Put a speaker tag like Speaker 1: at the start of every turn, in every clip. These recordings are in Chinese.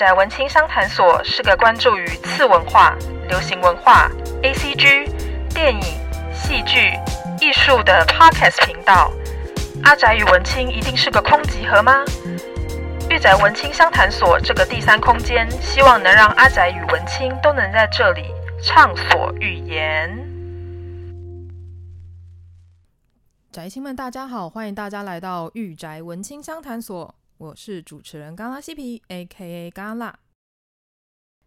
Speaker 1: 宅文青商谈所是个关注于次文化、流行文化、ACG、电影、戏剧、艺术的 Podcast 频道。阿宅与文青一定是个空集合吗？御宅文青商谈所这个第三空间，希望能让阿宅与文青都能在这里畅所欲言。
Speaker 2: 宅青们，大家好，欢迎大家来到御宅文青商谈所。我是主持人嘎拉西皮，A.K.A. 嘎拉。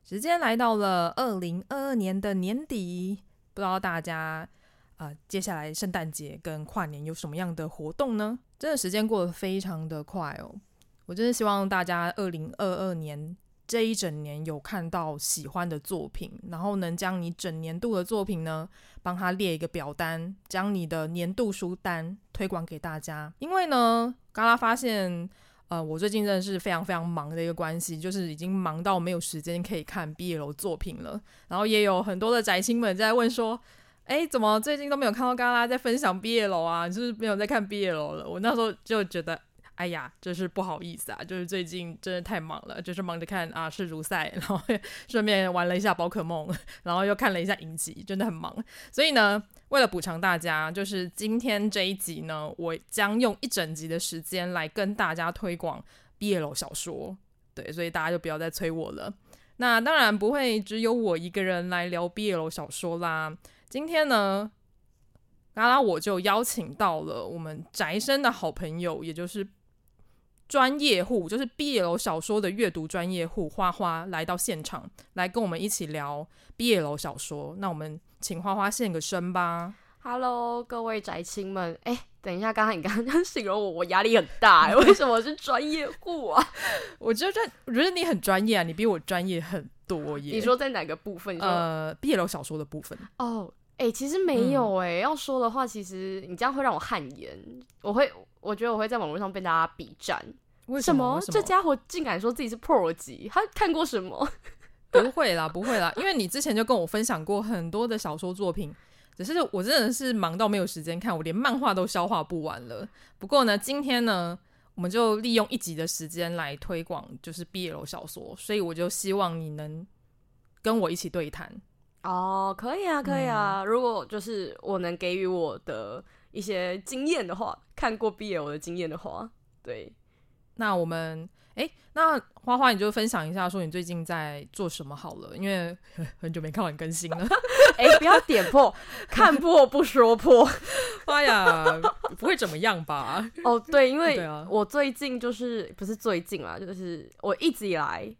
Speaker 2: 时间来到了二零二二年的年底，不知道大家呃接下来圣诞节跟跨年有什么样的活动呢？真的时间过得非常的快哦。我真的希望大家二零二二年这一整年有看到喜欢的作品，然后能将你整年度的作品呢，帮他列一个表单，将你的年度书单推广给大家。因为呢，嘎拉发现。呃，我最近真的是非常非常忙的一个关系，就是已经忙到没有时间可以看 BL 作品了。然后也有很多的宅青们在问说，哎，怎么最近都没有看到嘎拉在分享 BL 啊？你是没有在看 BL 了？我那时候就觉得，哎呀，就是不好意思啊，就是最近真的太忙了，就是忙着看啊世足赛，然后 顺便玩了一下宝可梦，然后又看了一下影集，真的很忙。所以呢。为了补偿大家，就是今天这一集呢，我将用一整集的时间来跟大家推广 BL 小说。对，所以大家就不要再催我了。那当然不会只有我一个人来聊 BL 小说啦。今天呢，嘎拉我就邀请到了我们宅生的好朋友，也就是专业户，就是 BL 小说的阅读专业户花花来到现场，来跟我们一起聊 BL 小说。那我们。请花花现个身吧。
Speaker 3: Hello，各位宅青们。哎，等一下，刚才你刚刚形容我，我压力很大。为什么是专业户啊？
Speaker 2: 我觉得，我觉得你很专业啊，你比我专业很多耶。
Speaker 3: 你说在哪个部分？
Speaker 2: 呃，BL 小说的部分。
Speaker 3: 哦，哎，其实没有哎、欸。嗯、要说的话，其实你这样会让我汗颜。我会，我觉得我会在网络上被大家比战。
Speaker 2: 为什么？
Speaker 3: 什么？这家伙竟敢说自己是 Pro 级？他看过什么？
Speaker 2: 不会啦，不会啦，因为你之前就跟我分享过很多的小说作品，只是我真的是忙到没有时间看，我连漫画都消化不完了。不过呢，今天呢，我们就利用一集的时间来推广，就是 BL 小说，所以我就希望你能跟我一起对谈。
Speaker 3: 哦，可以啊，可以啊，嗯、如果就是我能给予我的一些经验的话，看过 BL 的经验的话，对，
Speaker 2: 那我们。哎，那花花你就分享一下，说你最近在做什么好了，因为很久没看完更新了。
Speaker 3: 哎，不要点破，看破不说破。
Speaker 2: 哎呀，不会怎么样吧？
Speaker 3: 哦，对，因为我最近就是不是最近啦，就是我一直以来。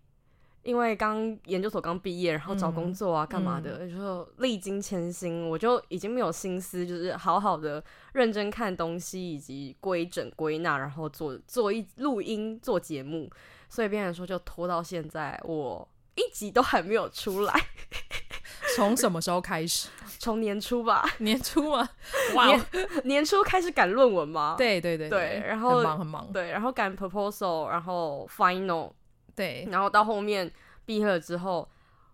Speaker 3: 因为刚研究所刚毕业，然后找工作啊，干嘛的，嗯、就历经千辛，我就已经没有心思，就是好好的认真看东西，以及规整归纳，然后做做一录音做节目，所以变成说就拖到现在，我一集都还没有出来。
Speaker 2: 从什么时候开始？
Speaker 3: 从年初吧，
Speaker 2: 年初啊，哇
Speaker 3: 年，年初开始赶论文吗？
Speaker 2: 对对对
Speaker 3: 对，然后
Speaker 2: 很忙很忙，
Speaker 3: 对，然后赶 proposal，然后 final。
Speaker 2: 对，
Speaker 3: 然后到后面毕业了之后，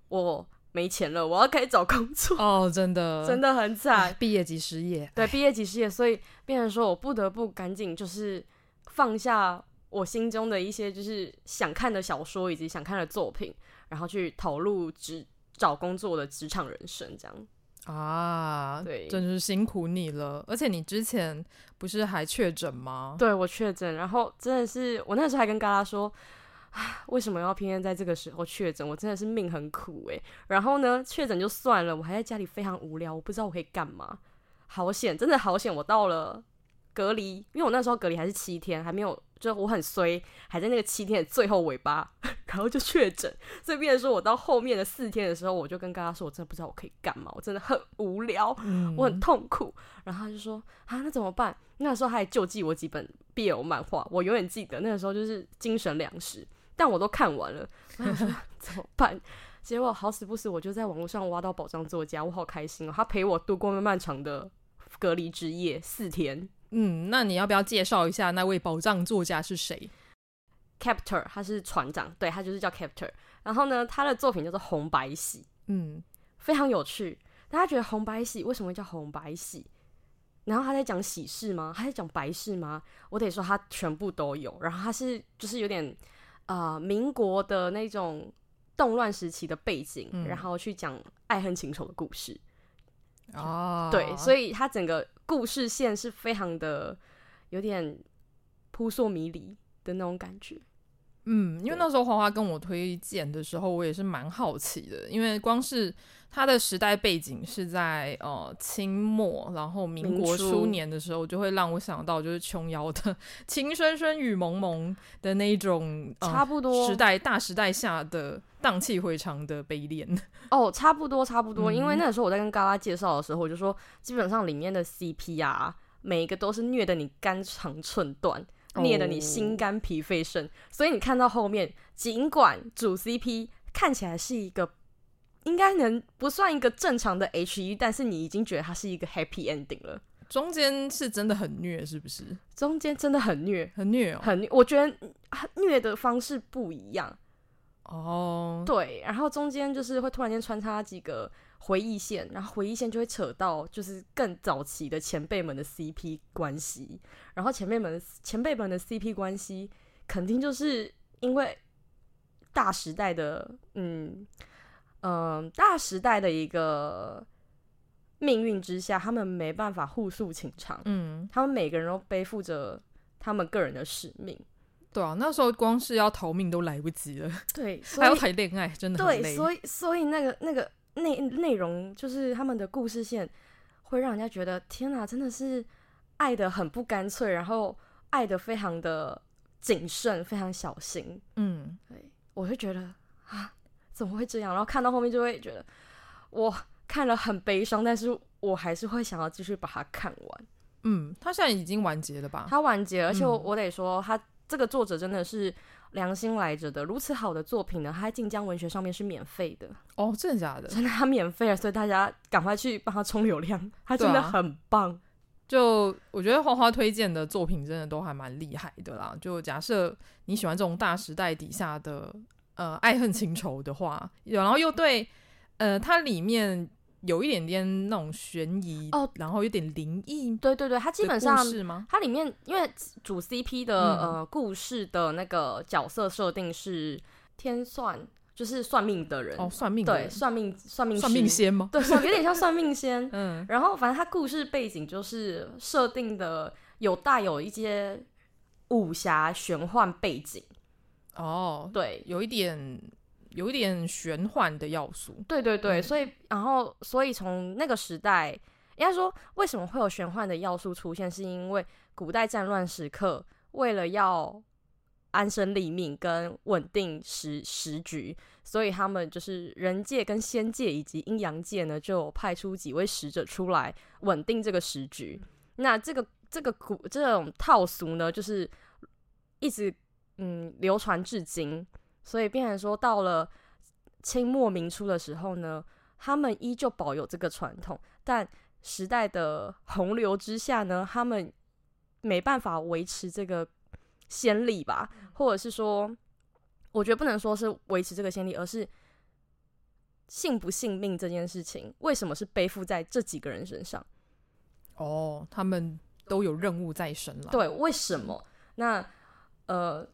Speaker 3: 我没钱了，我要开始找工作。
Speaker 2: 哦，真的，
Speaker 3: 真的很惨，
Speaker 2: 毕业即失业。
Speaker 3: 对，毕业即失业，所以变成说我不得不赶紧就是放下我心中的一些就是想看的小说以及想看的作品，然后去投入职找工作的职场人生这样。
Speaker 2: 啊，
Speaker 3: 对，
Speaker 2: 真是辛苦你了。而且你之前不是还确诊吗？
Speaker 3: 对，我确诊，然后真的是我那时候还跟嘎拉说。为什么要偏偏在这个时候确诊？我真的是命很苦诶。然后呢，确诊就算了，我还在家里非常无聊，我不知道我可以干嘛。好险，真的好险！我到了隔离，因为我那时候隔离还是七天，还没有，就我很衰，还在那个七天的最后尾巴，然后就确诊。所以变成说我到后面的四天的时候，我就跟大家说，我真的不知道我可以干嘛，我真的很无聊，嗯、我很痛苦。然后他就说啊，那怎么办？那时候他还救济我几本 BL 漫画，我永远记得那个时候就是精神粮食。但我都看完了，怎么办？结果好死不死，我就在网络上挖到宝藏作家，我好开心哦！他陪我度过漫漫长的隔离之夜四天。
Speaker 2: 嗯，那你要不要介绍一下那位宝藏作家是谁
Speaker 3: ？Captor，他是船长，对，他就是叫 Captor。然后呢，他的作品叫做《红白喜》，嗯，非常有趣。大家觉得《红白喜》为什么会叫红白喜？然后他在讲喜事吗？他在讲白事吗？我得说他全部都有。然后他是就是有点。啊、呃、民国的那种动乱时期的背景，
Speaker 2: 嗯、
Speaker 3: 然后去讲爱恨情仇的故事。
Speaker 2: 哦，
Speaker 3: 对，所以它整个故事线是非常的有点扑朔迷离的那种感觉。
Speaker 2: 嗯，因为那时候花花跟我推荐的时候，我也是蛮好奇的，因为光是它的时代背景是在呃清末，然后民国初年的时候，就会让我想到就是琼瑶的“情深深雨蒙蒙”的那一种，呃、
Speaker 3: 差不多
Speaker 2: 时代大时代下的荡气回肠的悲恋。
Speaker 3: 哦，差不多差不多，
Speaker 2: 嗯、
Speaker 3: 因为那个时候我在跟嘎拉介绍的时候，我就说基本上里面的 CP 啊，每一个都是虐得你肝肠寸断。灭得你心肝脾肺肾，oh. 所以你看到后面，尽管主 CP 看起来是一个应该能不算一个正常的 HE，但是你已经觉得它是一个 happy ending 了。
Speaker 2: 中间是真的很虐，是不是？
Speaker 3: 中间真的很虐，
Speaker 2: 很虐哦，
Speaker 3: 很虐。我觉得虐的方式不一样
Speaker 2: 哦。Oh.
Speaker 3: 对，然后中间就是会突然间穿插几个。回忆线，然后回忆线就会扯到就是更早期的前辈们的 CP 关系，然后前辈们前辈们的 CP 关系肯定就是因为大时代的嗯嗯、呃、大时代的一个命运之下，他们没办法互诉情长，
Speaker 2: 嗯，
Speaker 3: 他们每个人都背负着他们个人的使命，
Speaker 2: 对啊，那时候光是要逃命都来不及了，
Speaker 3: 对，
Speaker 2: 还要谈恋爱，真的
Speaker 3: 对，所以所以那个那个。内内容就是他们的故事线，会让人家觉得天哪，真的是爱得很不干脆，然后爱得非常的谨慎，非常小心。
Speaker 2: 嗯，
Speaker 3: 对，我会觉得啊，怎么会这样？然后看到后面就会觉得，我看了很悲伤，但是我还是会想要继续把它看完。
Speaker 2: 嗯，他现在已经完结了吧？
Speaker 3: 他完结，而且我、
Speaker 2: 嗯、
Speaker 3: 我得说，他这个作者真的是。良心来着的，如此好的作品呢，它在晋江文学上面是免费的
Speaker 2: 哦，真的假的？
Speaker 3: 真的，它免费了，所以大家赶快去帮他冲流量，他真的很棒。啊、
Speaker 2: 就我觉得花花推荐的作品真的都还蛮厉害的啦。就假设你喜欢这种大时代底下的呃爱恨情仇的话，然后又对呃它里面。有一点点那种悬疑哦，然后有点灵异。
Speaker 3: 对对对，它基本上
Speaker 2: 是吗？
Speaker 3: 它里面因为主 CP 的、嗯、呃故事的那个角色设定是天算，就是算命的人
Speaker 2: 哦，算命的人
Speaker 3: 对，算命算命
Speaker 2: 算命仙
Speaker 3: 吗？对，有点像算命仙。
Speaker 2: 嗯，
Speaker 3: 然后反正它故事背景就是设定的有带有一些武侠玄幻背景。
Speaker 2: 哦，
Speaker 3: 对，
Speaker 2: 有一点。有一点玄幻的要素，
Speaker 3: 对对对，
Speaker 2: 嗯、
Speaker 3: 所以然后所以从那个时代，应该说为什么会有玄幻的要素出现，是因为古代战乱时刻，为了要安身立命跟稳定时时局，所以他们就是人界跟仙界以及阴阳界呢，就派出几位使者出来稳定这个时局。那这个这个古这种套俗呢，就是一直嗯流传至今。所以，变成说，到了清末明初的时候呢，他们依旧保有这个传统，但时代的洪流之下呢，他们没办法维持这个先例吧，或者是说，我觉得不能说是维持这个先例，而是信不信命这件事情，为什么是背负在这几个人身上？
Speaker 2: 哦，他们都有任务在身了。
Speaker 3: 对，为什么？那呃。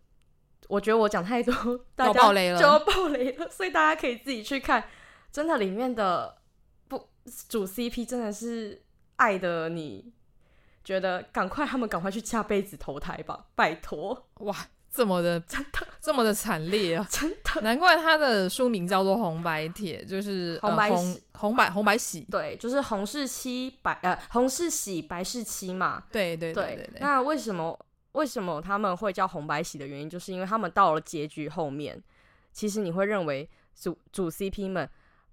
Speaker 3: 我觉得我讲太多，大家
Speaker 2: 就要爆雷了，
Speaker 3: 就要爆雷了，所以大家可以自己去看。真的，里面的不主 CP 真的是爱的，你觉得赶快他们赶快去下辈子投胎吧，拜托！
Speaker 2: 哇，这么的真的这么的惨烈啊，
Speaker 3: 真的，
Speaker 2: 难怪他的书名叫做《红白帖》，就是
Speaker 3: 红白喜、
Speaker 2: 呃、红，红白红白喜，
Speaker 3: 对，就是红是七白呃红是喜白是七嘛，
Speaker 2: 对对对对，对，对，
Speaker 3: 那为什么？为什么他们会叫红白喜的原因，就是因为他们到了结局后面，其实你会认为主主 CP 们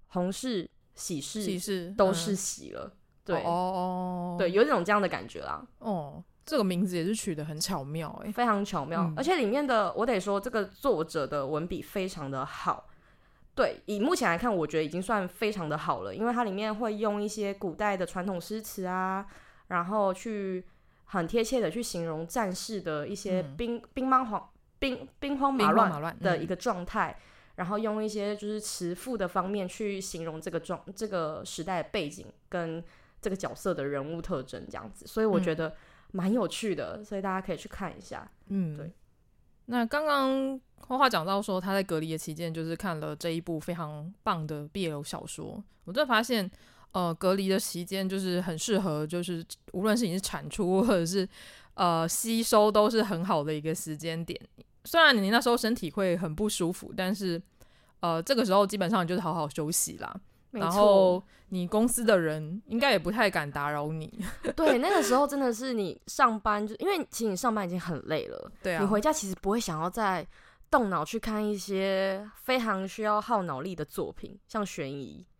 Speaker 3: 红是喜事
Speaker 2: 喜事
Speaker 3: 都是喜了，嗯、对
Speaker 2: 哦，哦，
Speaker 3: 对，有一种这样的感觉啦。
Speaker 2: 哦，这个名字也是取得很巧妙哎，
Speaker 3: 非常巧妙，嗯、而且里面的我得说，这个作者的文笔非常的好。对，以目前来看，我觉得已经算非常的好了，因为它里面会用一些古代的传统诗词啊，然后去。很贴切的去形容战士的一些兵、嗯、兵荒马兵兵荒马乱的一个状态，嗯、然后用一些就是词赋的方面去形容这个状这个时代的背景跟这个角色的人物特征这样子，所以我觉得蛮有趣的，嗯、所以大家可以去看一下。
Speaker 2: 嗯，
Speaker 3: 对。
Speaker 2: 那刚刚花花讲到说他在隔离的期间就是看了这一部非常棒的 BL 小说，我就发现，呃，隔离的期间就是很适合，就是无论是你是产出或者是呃吸收，都是很好的一个时间点。虽然你那时候身体会很不舒服，但是呃这个时候基本上你就是好好休息啦。然后你公司的人应该也不太敢打扰你。
Speaker 3: 对，那个时候真的是你上班就，因为其实你上班已经很累了，
Speaker 2: 对啊，
Speaker 3: 你回家其实不会想要再动脑去看一些非常需要耗脑力的作品，像悬疑，嗯，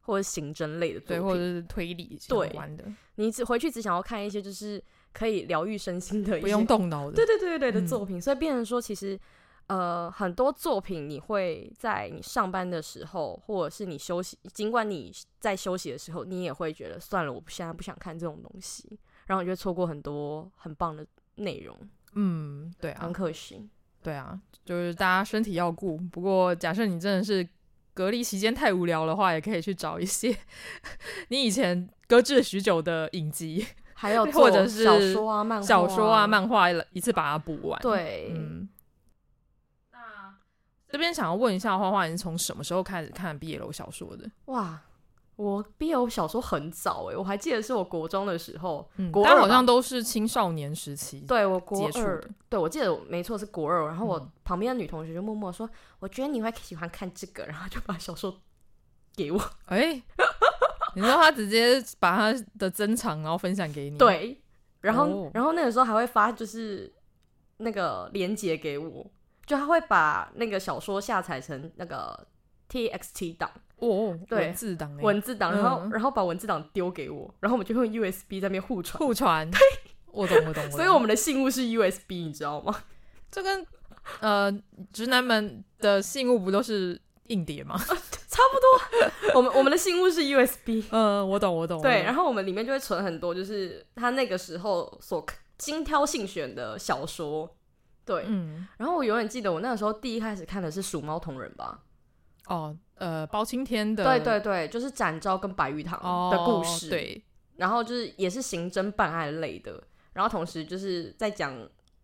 Speaker 3: 或者刑侦类的作品，
Speaker 2: 对，或者是推理相关的。
Speaker 3: 你只回去只想要看一些就是可以疗愈身心的，
Speaker 2: 不用动脑的，
Speaker 3: 对对对对的作品，嗯、所以变成说其实。呃，很多作品你会在你上班的时候，或者是你休息，尽管你在休息的时候，你也会觉得算了，我现在不想看这种东西，然后你就错过很多很棒的内容。
Speaker 2: 嗯，对啊，
Speaker 3: 很可惜。
Speaker 2: 对啊，就是大家身体要顾。不过，假设你真的是隔离期间太无聊的话，也可以去找一些 你以前搁置许久的影集，
Speaker 3: 还有
Speaker 2: 或者是
Speaker 3: 小说啊、漫画、
Speaker 2: 小说啊、漫画，一次把它补完。
Speaker 3: 对，
Speaker 2: 嗯。那这边想要问一下花花，你是从什么时候开始看 BL 小说的？
Speaker 3: 哇，我 BL 小说很早诶，我还记得是我国中的时候，
Speaker 2: 嗯，
Speaker 3: 国二
Speaker 2: 好像都是青少年时期。
Speaker 3: 对，我国二，对，我记得没错是国二，然后我旁边的女同学就默默说：“嗯、我觉得你会喜欢看这个。”然后就把小说给我。哎、
Speaker 2: 欸，你说他直接把他的珍藏然后分享给你？
Speaker 3: 对，然后、哦、然后那个时候还会发就是那个链接给我。就他会把那个小说下载成那个 TXT 档
Speaker 2: 哦，
Speaker 3: 对，
Speaker 2: 文字档，
Speaker 3: 文字档，然后、嗯、然后把文字档丢给我，然后我们就用 USB 在那边互传，
Speaker 2: 互传。
Speaker 3: 对，
Speaker 2: 我懂，我懂，我懂。
Speaker 3: 所以我们的信物是 USB，你知道吗？
Speaker 2: 这跟呃直男们的信物不都是硬碟吗？
Speaker 3: 差不多。我们我们的信物是 USB。
Speaker 2: 嗯，我懂，我懂。
Speaker 3: 对，然后我们里面就会存很多，就是他那个时候所精挑细选的小说。对，嗯，然后我永远记得我那个时候第一开始看的是《鼠猫同人》吧？
Speaker 2: 哦，呃，包青天的，
Speaker 3: 对对对，就是展昭跟白玉堂的故事，
Speaker 2: 哦、对，
Speaker 3: 然后就是也是刑侦办案类的，然后同时就是在讲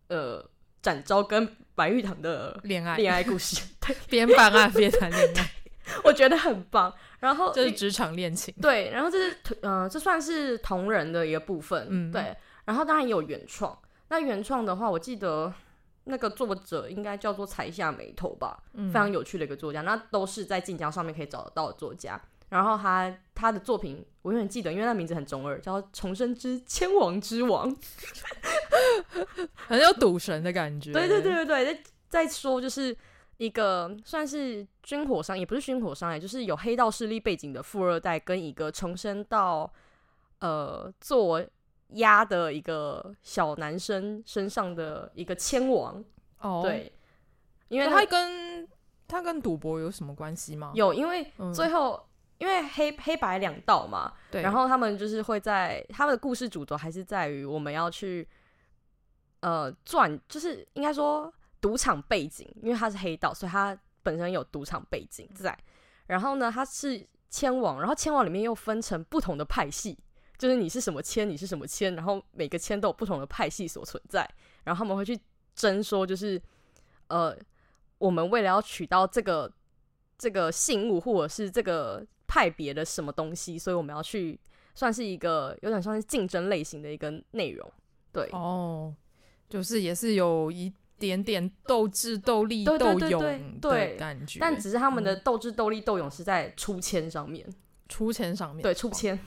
Speaker 3: 呃展昭跟白玉堂的恋爱恋爱故事，对，
Speaker 2: 边办案边谈恋爱，
Speaker 3: 我觉得很棒。然后
Speaker 2: 这是职场恋情，
Speaker 3: 对，然后这是嗯、呃，这算是同人的一个部分，嗯，对，然后当然也有原创，那原创的话，我记得。那个作者应该叫做才下眉头吧，嗯，非常有趣的一个作家。那都是在晋江上面可以找得到的作家。然后他他的作品我永远记得，因为他名字很中二，叫《重生之千王之王》，
Speaker 2: 很有赌神的感觉。
Speaker 3: 对对对对对，再再说就是一个算是军火商，也不是军火商，也就是有黑道势力背景的富二代，跟一个重生到呃做。压的一个小男生身上的一个千王哦，对，因为他跟
Speaker 2: 他跟赌博有什么关系吗？
Speaker 3: 有，因为最后、嗯、因为黑黑白两道嘛，对，然后他们就是会在他们的故事主轴还是在于我们要去呃赚，就是应该说赌场背景，因为他是黑道，所以他本身有赌场背景在。然后呢，他是千王，然后千王里面又分成不同的派系。就是你是什么签，你是什么签，然后每个签都有不同的派系所存在，然后他们会去争说，就是呃，我们为了要取到这个这个信物或者是这个派别的什么东西，所以我们要去算是一个有点像是竞争类型的一个内容，对。
Speaker 2: 哦，就是也是有一点点斗智斗力斗勇的感。觉，
Speaker 3: 但只是他们的斗智斗力斗勇是在出签上面，
Speaker 2: 出签上面，
Speaker 3: 对，出签。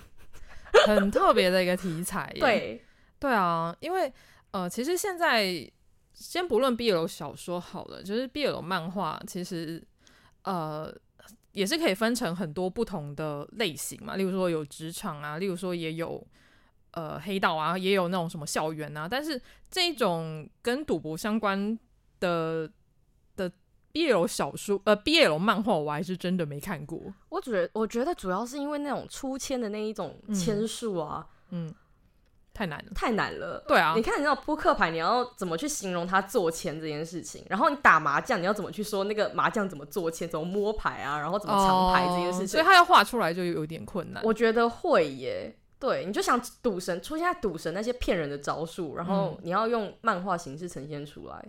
Speaker 2: 很特别的一个题材，
Speaker 3: 对
Speaker 2: 对啊，因为呃，其实现在先不论 BL 小说好了，就是 BL 漫画，其实呃也是可以分成很多不同的类型嘛。例如说有职场啊，例如说也有呃黑道啊，也有那种什么校园啊。但是这一种跟赌博相关的。BL 小说呃，BL 漫画我还是真的没看过。
Speaker 3: 我觉得我觉得主要是因为那种出签的那一种签数啊嗯，嗯，
Speaker 2: 太难了，
Speaker 3: 太难了。
Speaker 2: 对啊，
Speaker 3: 你看你知道扑克牌，你要怎么去形容它做签这件事情？然后你打麻将，你要怎么去说那个麻将怎么做签，怎么摸牌啊？然后怎么藏牌这件事情？哦、
Speaker 2: 所以他要画出来就有点困难。
Speaker 3: 我觉得会耶。对，你就想赌神出现在赌神那些骗人的招数，然后你要用漫画形式呈现出来。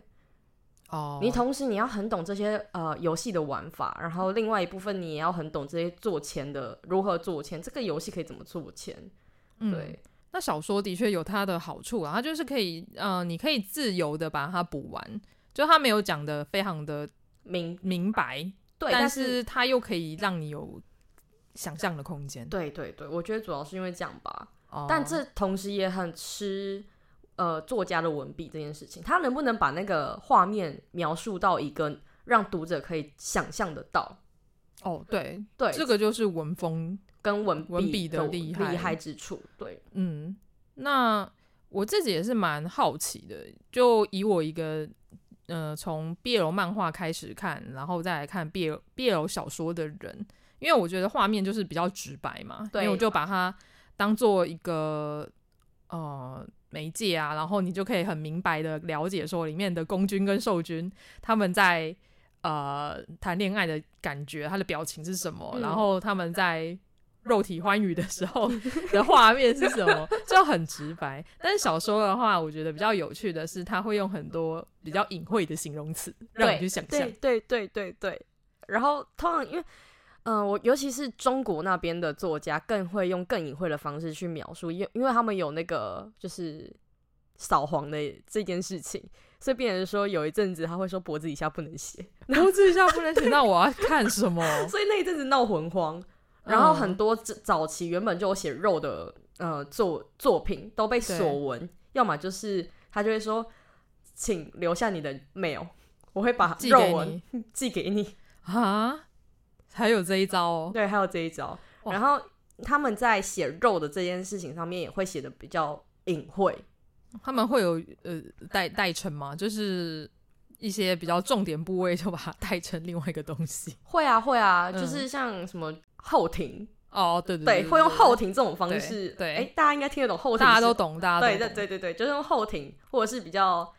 Speaker 2: 哦，
Speaker 3: 你同时你要很懂这些呃游戏的玩法，然后另外一部分你也要很懂这些做钱的如何做钱，这个游戏可以怎么做钱。
Speaker 2: 嗯、
Speaker 3: 对，
Speaker 2: 那小说的确有它的好处啊，它就是可以呃，你可以自由的把它补完，就它没有讲的非常的明明白，
Speaker 3: 对，
Speaker 2: 但
Speaker 3: 但
Speaker 2: 是它又可以让你有想象的空间。
Speaker 3: 对对对，我觉得主要是因为这样吧，
Speaker 2: 哦、
Speaker 3: 但这同时也很吃。呃，作家的文笔这件事情，他能不能把那个画面描述到一个让读者可以想象得到？
Speaker 2: 哦，对
Speaker 3: 对，
Speaker 2: 这个就是文风
Speaker 3: 跟文
Speaker 2: 文笔的厉害
Speaker 3: 厉害之处。对，
Speaker 2: 嗯，那我自己也是蛮好奇的，就以我一个呃从 BL 漫画开始看，然后再来看 BL BL 小说的人，因为我觉得画面就是比较直白嘛，
Speaker 3: 对，
Speaker 2: 因为我就把它当做一个呃。媒介啊，然后你就可以很明白的了解说里面的公君跟受君他们在呃谈恋爱的感觉，他的表情是什么，嗯、然后他们在肉体欢愉的时候的画面是什么，就很直白。但是小说的话，我觉得比较有趣的是，他会用很多比较隐晦的形容词让你去想象。
Speaker 3: 对对对对对。然后通常因为。嗯、呃，我尤其是中国那边的作家，更会用更隐晦的方式去描述，因因为他们有那个就是扫黄的这件事情，所以变成说有一阵子他会说脖子以下不能写，
Speaker 2: 脖子以下不能写，那我要看什么？
Speaker 3: 所以那一阵子闹魂荒，然后很多早期原本就有写肉的呃作作品都被锁文，要么就是他就会说，请留下你的 mail，我会把肉文寄给你
Speaker 2: 啊。还有这一招哦，
Speaker 3: 对，还有这一招。然后他们在写肉的这件事情上面也会写的比较隐晦。
Speaker 2: 他们会有呃代代称吗？就是一些比较重点部位就把它代称另外一个东西。
Speaker 3: 会啊会啊，嗯、就是像什么后庭
Speaker 2: 哦，对对
Speaker 3: 对，会用后庭这种方式。
Speaker 2: 对，
Speaker 3: 哎，大家应该听得懂后庭，
Speaker 2: 大家都懂，大家。
Speaker 3: 对对对对对，就是用后庭或者是比较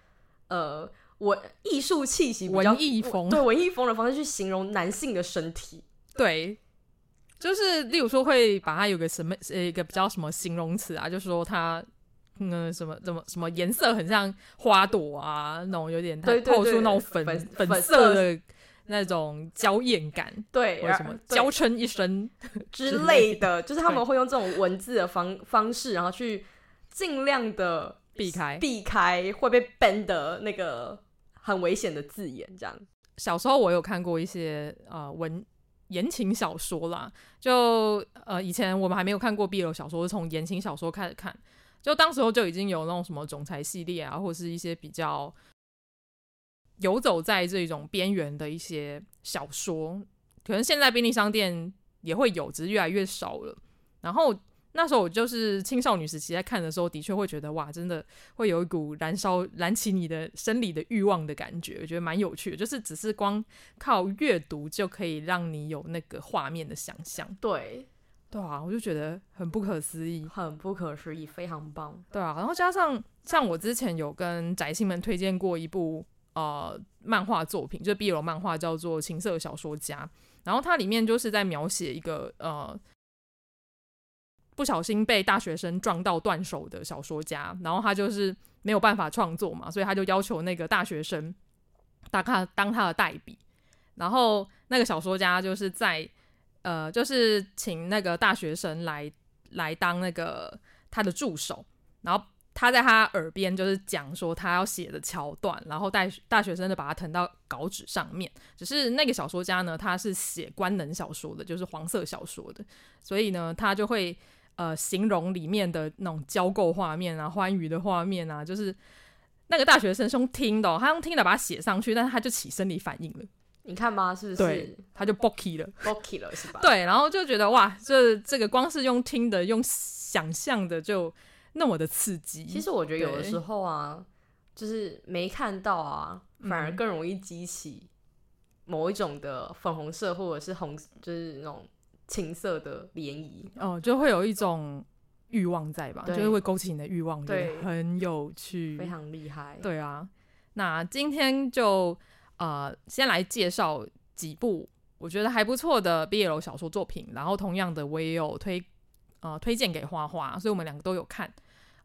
Speaker 3: 呃。文艺术气息比较
Speaker 2: 文艺风，
Speaker 3: 对文艺风的方式去形容男性的身体，
Speaker 2: 对，就是例如说会把它有个什么呃一个比较什么形容词啊，就是说它嗯什么怎么什么颜色很像花朵啊，那种有点透出那种粉
Speaker 3: 粉
Speaker 2: 粉色的那种娇艳感，
Speaker 3: 对，
Speaker 2: 或者什么娇嗔一声
Speaker 3: 之类的，就是他们会用这种文字的方方式，然后去尽量的
Speaker 2: 避开
Speaker 3: 避开会被 ban 的那个。很危险的字眼，这样。
Speaker 2: 小时候我有看过一些呃文言情小说啦，就呃以前我们还没有看过 BL 小说，是从言情小说开始看，就当时候就已经有那种什么总裁系列啊，或是一些比较游走在这种边缘的一些小说，可能现在便利商店也会有，只是越来越少了。然后。那时候我就是青少女时期在看的时候，的确会觉得哇，真的会有一股燃烧、燃起你的生理的欲望的感觉，我觉得蛮有趣的。就是只是光靠阅读就可以让你有那个画面的想象。
Speaker 3: 对，
Speaker 2: 对啊，我就觉得很不可思议，
Speaker 3: 很不可思议，非常棒。
Speaker 2: 对啊，然后加上像我之前有跟宅青们推荐过一部呃漫画作品，就是 BL 漫画叫做《情色小说家》，然后它里面就是在描写一个呃。不小心被大学生撞到断手的小说家，然后他就是没有办法创作嘛，所以他就要求那个大学生当他当他的代笔，然后那个小说家就是在呃，就是请那个大学生来来当那个他的助手，然后他在他耳边就是讲说他要写的桥段，然后大大学生就把它腾到稿纸上面。只是那个小说家呢，他是写官能小说的，就是黄色小说的，所以呢，他就会。呃，形容里面的那种交媾画面啊，欢愉的画面啊，就是那个大学生用听的，他用听的把它写上去，但是他就起生理反应了。
Speaker 3: 你看吧，是不是？
Speaker 2: 对，他就 boky 了，
Speaker 3: boky 了，是吧？
Speaker 2: 对，然后就觉得哇，这这个光是用听的、用想象的，就那么的刺激。
Speaker 3: 其实我觉得有的时候啊，就是没看到啊，反而更容易激起某一种的粉红色或者是红，就是那种。青色的涟漪
Speaker 2: 哦，就会有一种欲望在吧？就是会勾起你的欲望，对，很有趣，
Speaker 3: 非常厉害。
Speaker 2: 对啊，那今天就呃先来介绍几部我觉得还不错的 BL 小说作品，然后同样的我也有推呃推荐给花花，所以我们两个都有看。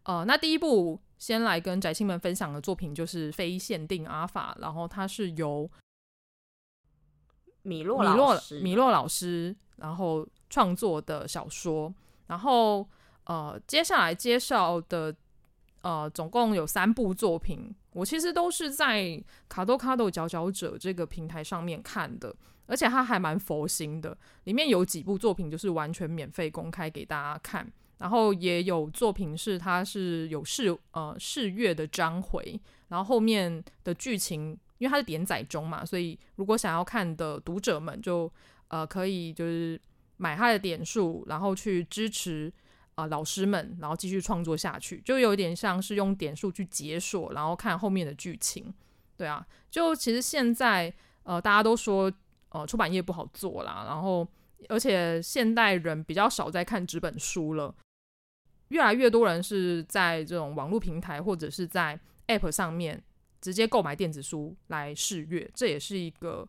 Speaker 2: 呃，那第一部先来跟宅青们分享的作品就是《非限定阿法》，然后它是由
Speaker 3: 米洛
Speaker 2: 米洛
Speaker 3: 老师
Speaker 2: 米洛老师然后创作的小说，然后呃，接下来介绍的呃，总共有三部作品，我其实都是在卡多卡多佼佼者这个平台上面看的，而且它还蛮佛心的，里面有几部作品就是完全免费公开给大家看。然后也有作品是它是有试呃试阅的章回，然后后面的剧情，因为它是连载中嘛，所以如果想要看的读者们就呃可以就是买它的点数，然后去支持啊、老师们，然后继续创作下去，就有点像是用点数去解锁，然后看后面的剧情。对啊，就其实现在呃大家都说呃出版业不好做啦，然后而且现代人比较少在看纸本书了。越来越多人是在这种网络平台或者是在 App 上面直接购买电子书来试阅，这也是一个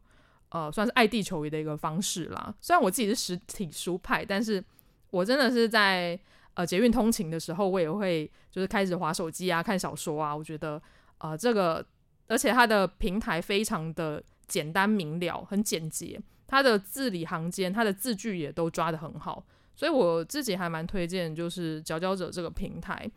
Speaker 2: 呃算是爱地球仪的一个方式啦。虽然我自己是实体书派，但是我真的是在呃捷运通勤的时候，我也会就是开始滑手机啊，看小说啊。我觉得呃这个，而且它的平台非常的简单明了，很简洁，它的字里行间，它的字句也都抓得很好。所以我自己还蛮推荐，就是佼佼者这个平台。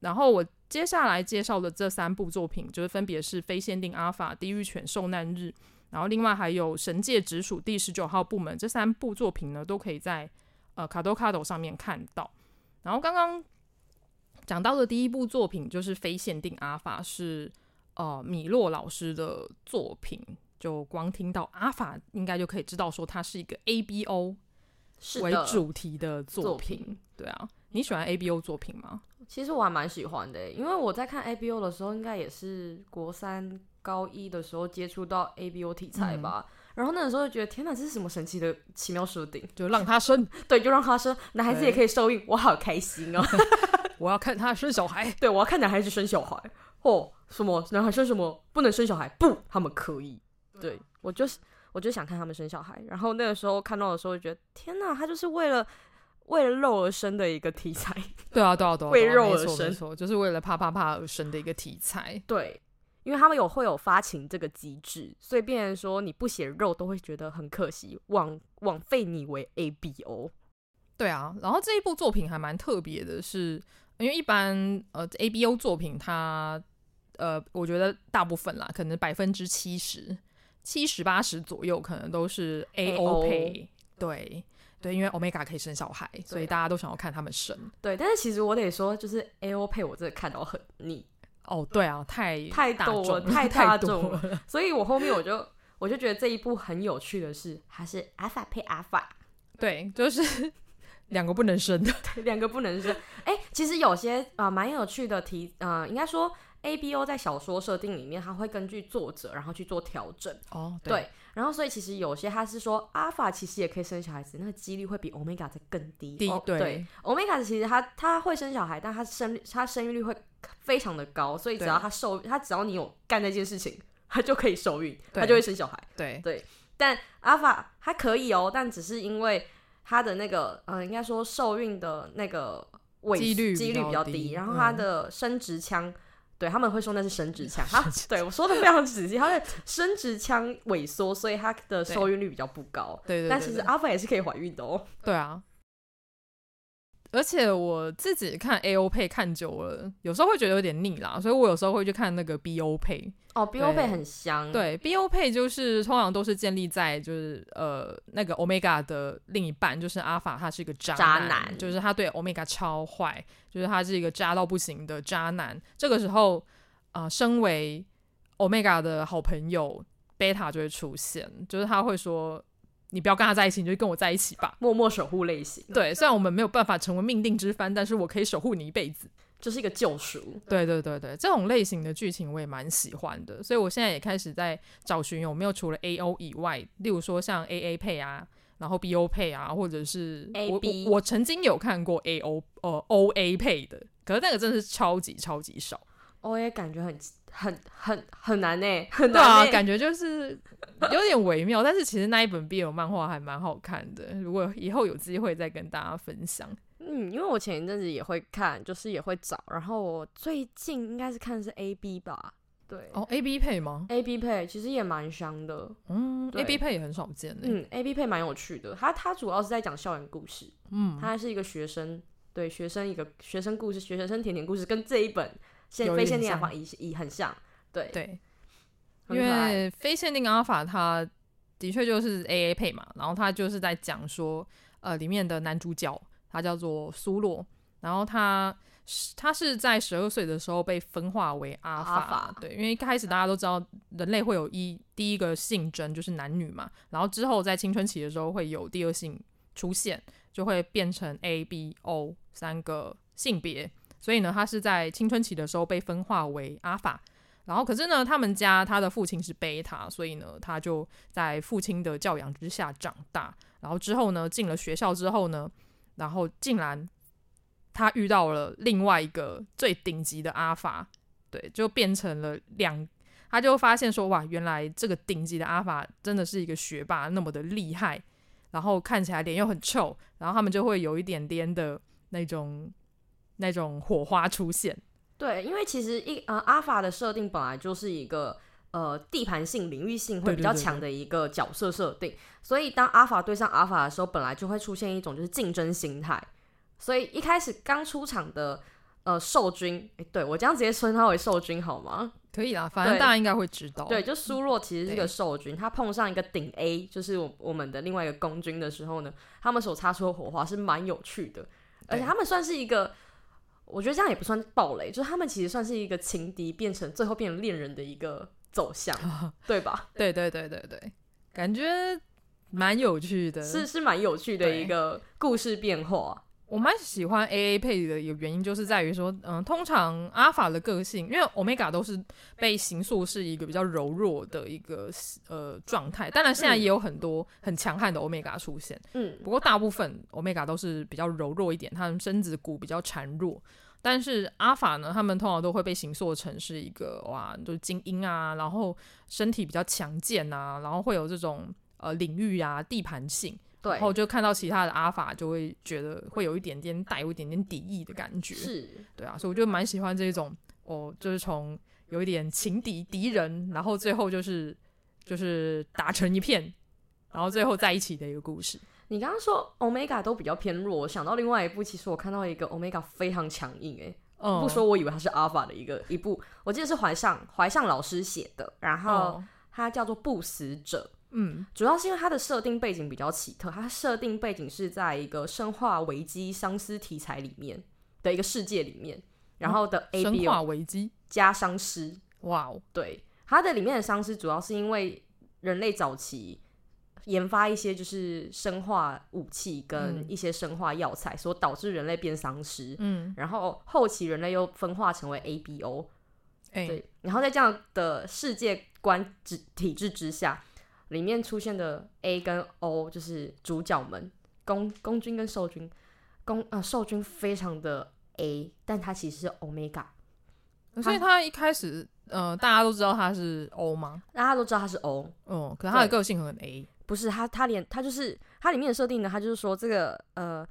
Speaker 2: 然后我接下来介绍的这三部作品，就是分别是《非限定阿法》、《地狱犬受难日》，然后另外还有《神界直属第十九号部门》。这三部作品呢，都可以在呃卡多卡多上面看到。然后刚刚讲到的第一部作品就是《非限定阿法》，是呃米洛老师的作品。就光听到阿法，应该就可以知道说它是一个 ABO。为主题的作品，作品对啊，你喜欢 ABO 作品吗？
Speaker 3: 其实我还蛮喜欢的，因为我在看 ABO 的时候，应该也是国三高一的时候接触到 ABO 题材吧。嗯、然后那个时候就觉得，天哪，这是什么神奇的奇妙设定？
Speaker 2: 就让他生，
Speaker 3: 对，就让他生，男孩子也可以受孕，我好开心哦！
Speaker 2: 我要看他生小孩，
Speaker 3: 对，我要看男孩子生小孩。哦，什么男孩生什么不能生小孩？不，他们可以。对，我就是。我就想看他们生小孩，然后那个时候看到的时候，就觉得天哪，他就是为了为了肉而生的一个题材。
Speaker 2: 对啊，对啊，对啊，
Speaker 3: 为肉而生，
Speaker 2: 就是为了啪啪啪而生的一个题材。
Speaker 3: 对，因为他们有会有发情这个机制，所以变成说你不写肉都会觉得很可惜，枉枉费你为 ABO。
Speaker 2: 对啊，然后这一部作品还蛮特别的是，是因为一般呃 ABO 作品它呃，我觉得大部分啦，可能百分之七十。七十八十左右可能都是 AO 配，对对，因为 Omega 可以生小孩，所以大家都想要看他们生。
Speaker 3: 对，但是其实我得说，就是 AO 配我真的看到很腻。
Speaker 2: 哦，对啊，太
Speaker 3: 太多了，太 大众了。所以我后面我就我就觉得这一部很有趣的是，还是 Alpha 配 Alpha，
Speaker 2: 对，就是 两个不能生的，
Speaker 3: 两个不能生。哎、欸，其实有些啊蛮、呃、有趣的题，呃，应该说。ABO 在小说设定里面，它会根据作者然后去做调整。哦，对，对。然后所以其实有些他是说，阿法其实也可以生小孩子，那个几率会比欧米伽再更低。低、哦、对，欧米伽其实他他会生小孩，但他生他生育率会非常的高，所以只要他受他只要你有干那件事情，他就可以受孕，他就会生小孩。对对。但阿法还可以哦，但只是因为他的那个呃，应该说受孕的那个位几率几率比较低，然后他的生殖腔。对，他们会说那是生殖腔，他对我说的非常仔细，他的生殖腔萎缩，所以他的受孕率比较不高。对，但其实阿芬也是可以怀孕的哦。
Speaker 2: 对啊，而且我自己看 AO 配看久了，有时候会觉得有点腻啦，所以我有时候会去看那个 BO 配。
Speaker 3: 哦，BO 配很香。
Speaker 2: 对，BO 配就是通常都是建立在就是呃那个 Omega 的另一半，就是阿法，他是一个渣男，渣男就是他对 Omega 超坏，就是他是一个渣到不行的渣男。这个时候啊、呃，身为 Omega 的好朋友 Beta 就会出现，就是他会说：“你不要跟他在一起，你就跟我在一起吧。”
Speaker 3: 默默守护类型。
Speaker 2: 对，虽然我们没有办法成为命定之番，但是我可以守护你一辈子。
Speaker 3: 这是一个救赎，
Speaker 2: 对对对对，这种类型的剧情我也蛮喜欢的，所以我现在也开始在找寻有没有除了 A O 以外，例如说像 A A 配啊，然后 B O 配啊，或者是
Speaker 3: A B，
Speaker 2: 我，我曾经有看过 A O 呃 O A 配的，可是那个真的是超级超级少
Speaker 3: ，O A 感觉很很很很难呢，很难
Speaker 2: 对啊，感觉就是有点微妙，但是其实那一本 B L 漫画还蛮好看的，如果以后有机会再跟大家分享。
Speaker 3: 嗯，嗯，因为我前一阵子也会看，就是也会找，然后我最近应该是看的是 A B 吧。对
Speaker 2: 哦，A B 配吗
Speaker 3: ？A B 配其实也蛮香的，
Speaker 2: 嗯，A B 配也很少见。
Speaker 3: 嗯，A B 配蛮有趣的，它它主要是在讲校园故事，
Speaker 2: 嗯，
Speaker 3: 它是一个学生，对学生一个学生故事，学生甜甜故事，跟这一本限非限定阿法也也很像，对
Speaker 2: 对，因为非限定阿法它的确就是 A A 配嘛，然后它就是在讲说，呃，里面的男主角他叫做苏洛，然后他。他是在十二岁的时候被分化为阿法，
Speaker 3: 法，
Speaker 2: 对，因为一开始大家都知道人类会有一第一个性征就是男女嘛，然后之后在青春期的时候会有第二性出现，就会变成 A、B、O 三个性别，所以呢，他是在青春期的时候被分化为阿法，然后可是呢，他们家他的父亲是贝塔，所以呢，他就在父亲的教养之下长大，然后之后呢，进了学校之后呢，然后竟然。他遇到了另外一个最顶级的阿法，对，就变成了两，他就发现说，哇，原来这个顶级的阿法真的是一个学霸，那么的厉害，然后看起来脸又很臭，然后他们就会有一点点的那种那种火花出现。
Speaker 3: 对，因为其实一呃阿法的设定本来就是一个呃地盘性、领域性会比较强的一个角色设定，对对对对，所以当阿法对上阿法的时候，本来就会出现一种就是竞争心态。所以一开始刚出场的呃兽君，哎，对，我这样直接称他为兽君好吗？
Speaker 2: 可以啦，反正大家应该会知道。
Speaker 3: 对，就苏洛其实是个兽君，他碰上一个顶 A，就是我我们的另外一个公君的时候呢，他们所擦出的火花是蛮有趣的，而且他们算是一个，我觉得这样也不算暴雷，就是他们其实算是一个情敌变成最后变成恋人的一个走向，对吧？
Speaker 2: 对对对对对，感觉蛮有趣的，
Speaker 3: 是是蛮有趣的一个故事变化。
Speaker 2: 我蛮喜欢 A A 配的一个原因，就是在于说，嗯、呃，通常阿法的个性，因为 Omega 都是被形塑是一个比较柔弱的一个呃状态，当然现在也有很多很强悍的 Omega 出现，嗯，不过大部分 Omega 都是比较柔弱一点，他们身子骨比较孱弱，但是阿法呢，他们通常都会被形塑成是一个哇，就是精英啊，然后身体比较强健啊，然后会有这种呃领域啊地盘性。对，然后就看到其他的阿法，就会觉得会有一点点带有一点点敌意的感觉。
Speaker 3: 是，
Speaker 2: 对啊，所以我就蛮喜欢这种，哦，就是从有一点情敌敌人，然后最后就是就是打成一片，然后最后在一起的一个故事。
Speaker 3: 你刚刚说 Omega 都比较偏弱，我想到另外一部，其实我看到一个 Omega 非常强硬，哎、嗯，不说我以为它是阿法的一个一部，我记得是怀上怀上老师写的，然后它叫做不死者。
Speaker 2: 嗯，
Speaker 3: 主要是因为它的设定背景比较奇特，它设定背景是在一个生化危机丧尸题材里面的一个世界里面，然后的
Speaker 2: 生化危机。
Speaker 3: 加丧尸，
Speaker 2: 哇哦，
Speaker 3: 对，它的里面的丧尸主要是因为人类早期研发一些就是生化武器跟一些生化药材，所导致人类变丧尸，
Speaker 2: 嗯，
Speaker 3: 然后后期人类又分化成为 ABO，
Speaker 2: 欸，
Speaker 3: 对，然后在这样的世界观之体制之下。里面出现的 A 跟 O 就是主角们，公公君跟受君，公呃受君非常的 A，但他其实是 Omega，
Speaker 2: 所以他一开始呃大家都知道他是 O 吗？
Speaker 3: 大家都知道他是 O，
Speaker 2: 哦，可是他的个性很 A，
Speaker 3: 不是他他连他就是他里面的设定呢，他就是说这个呃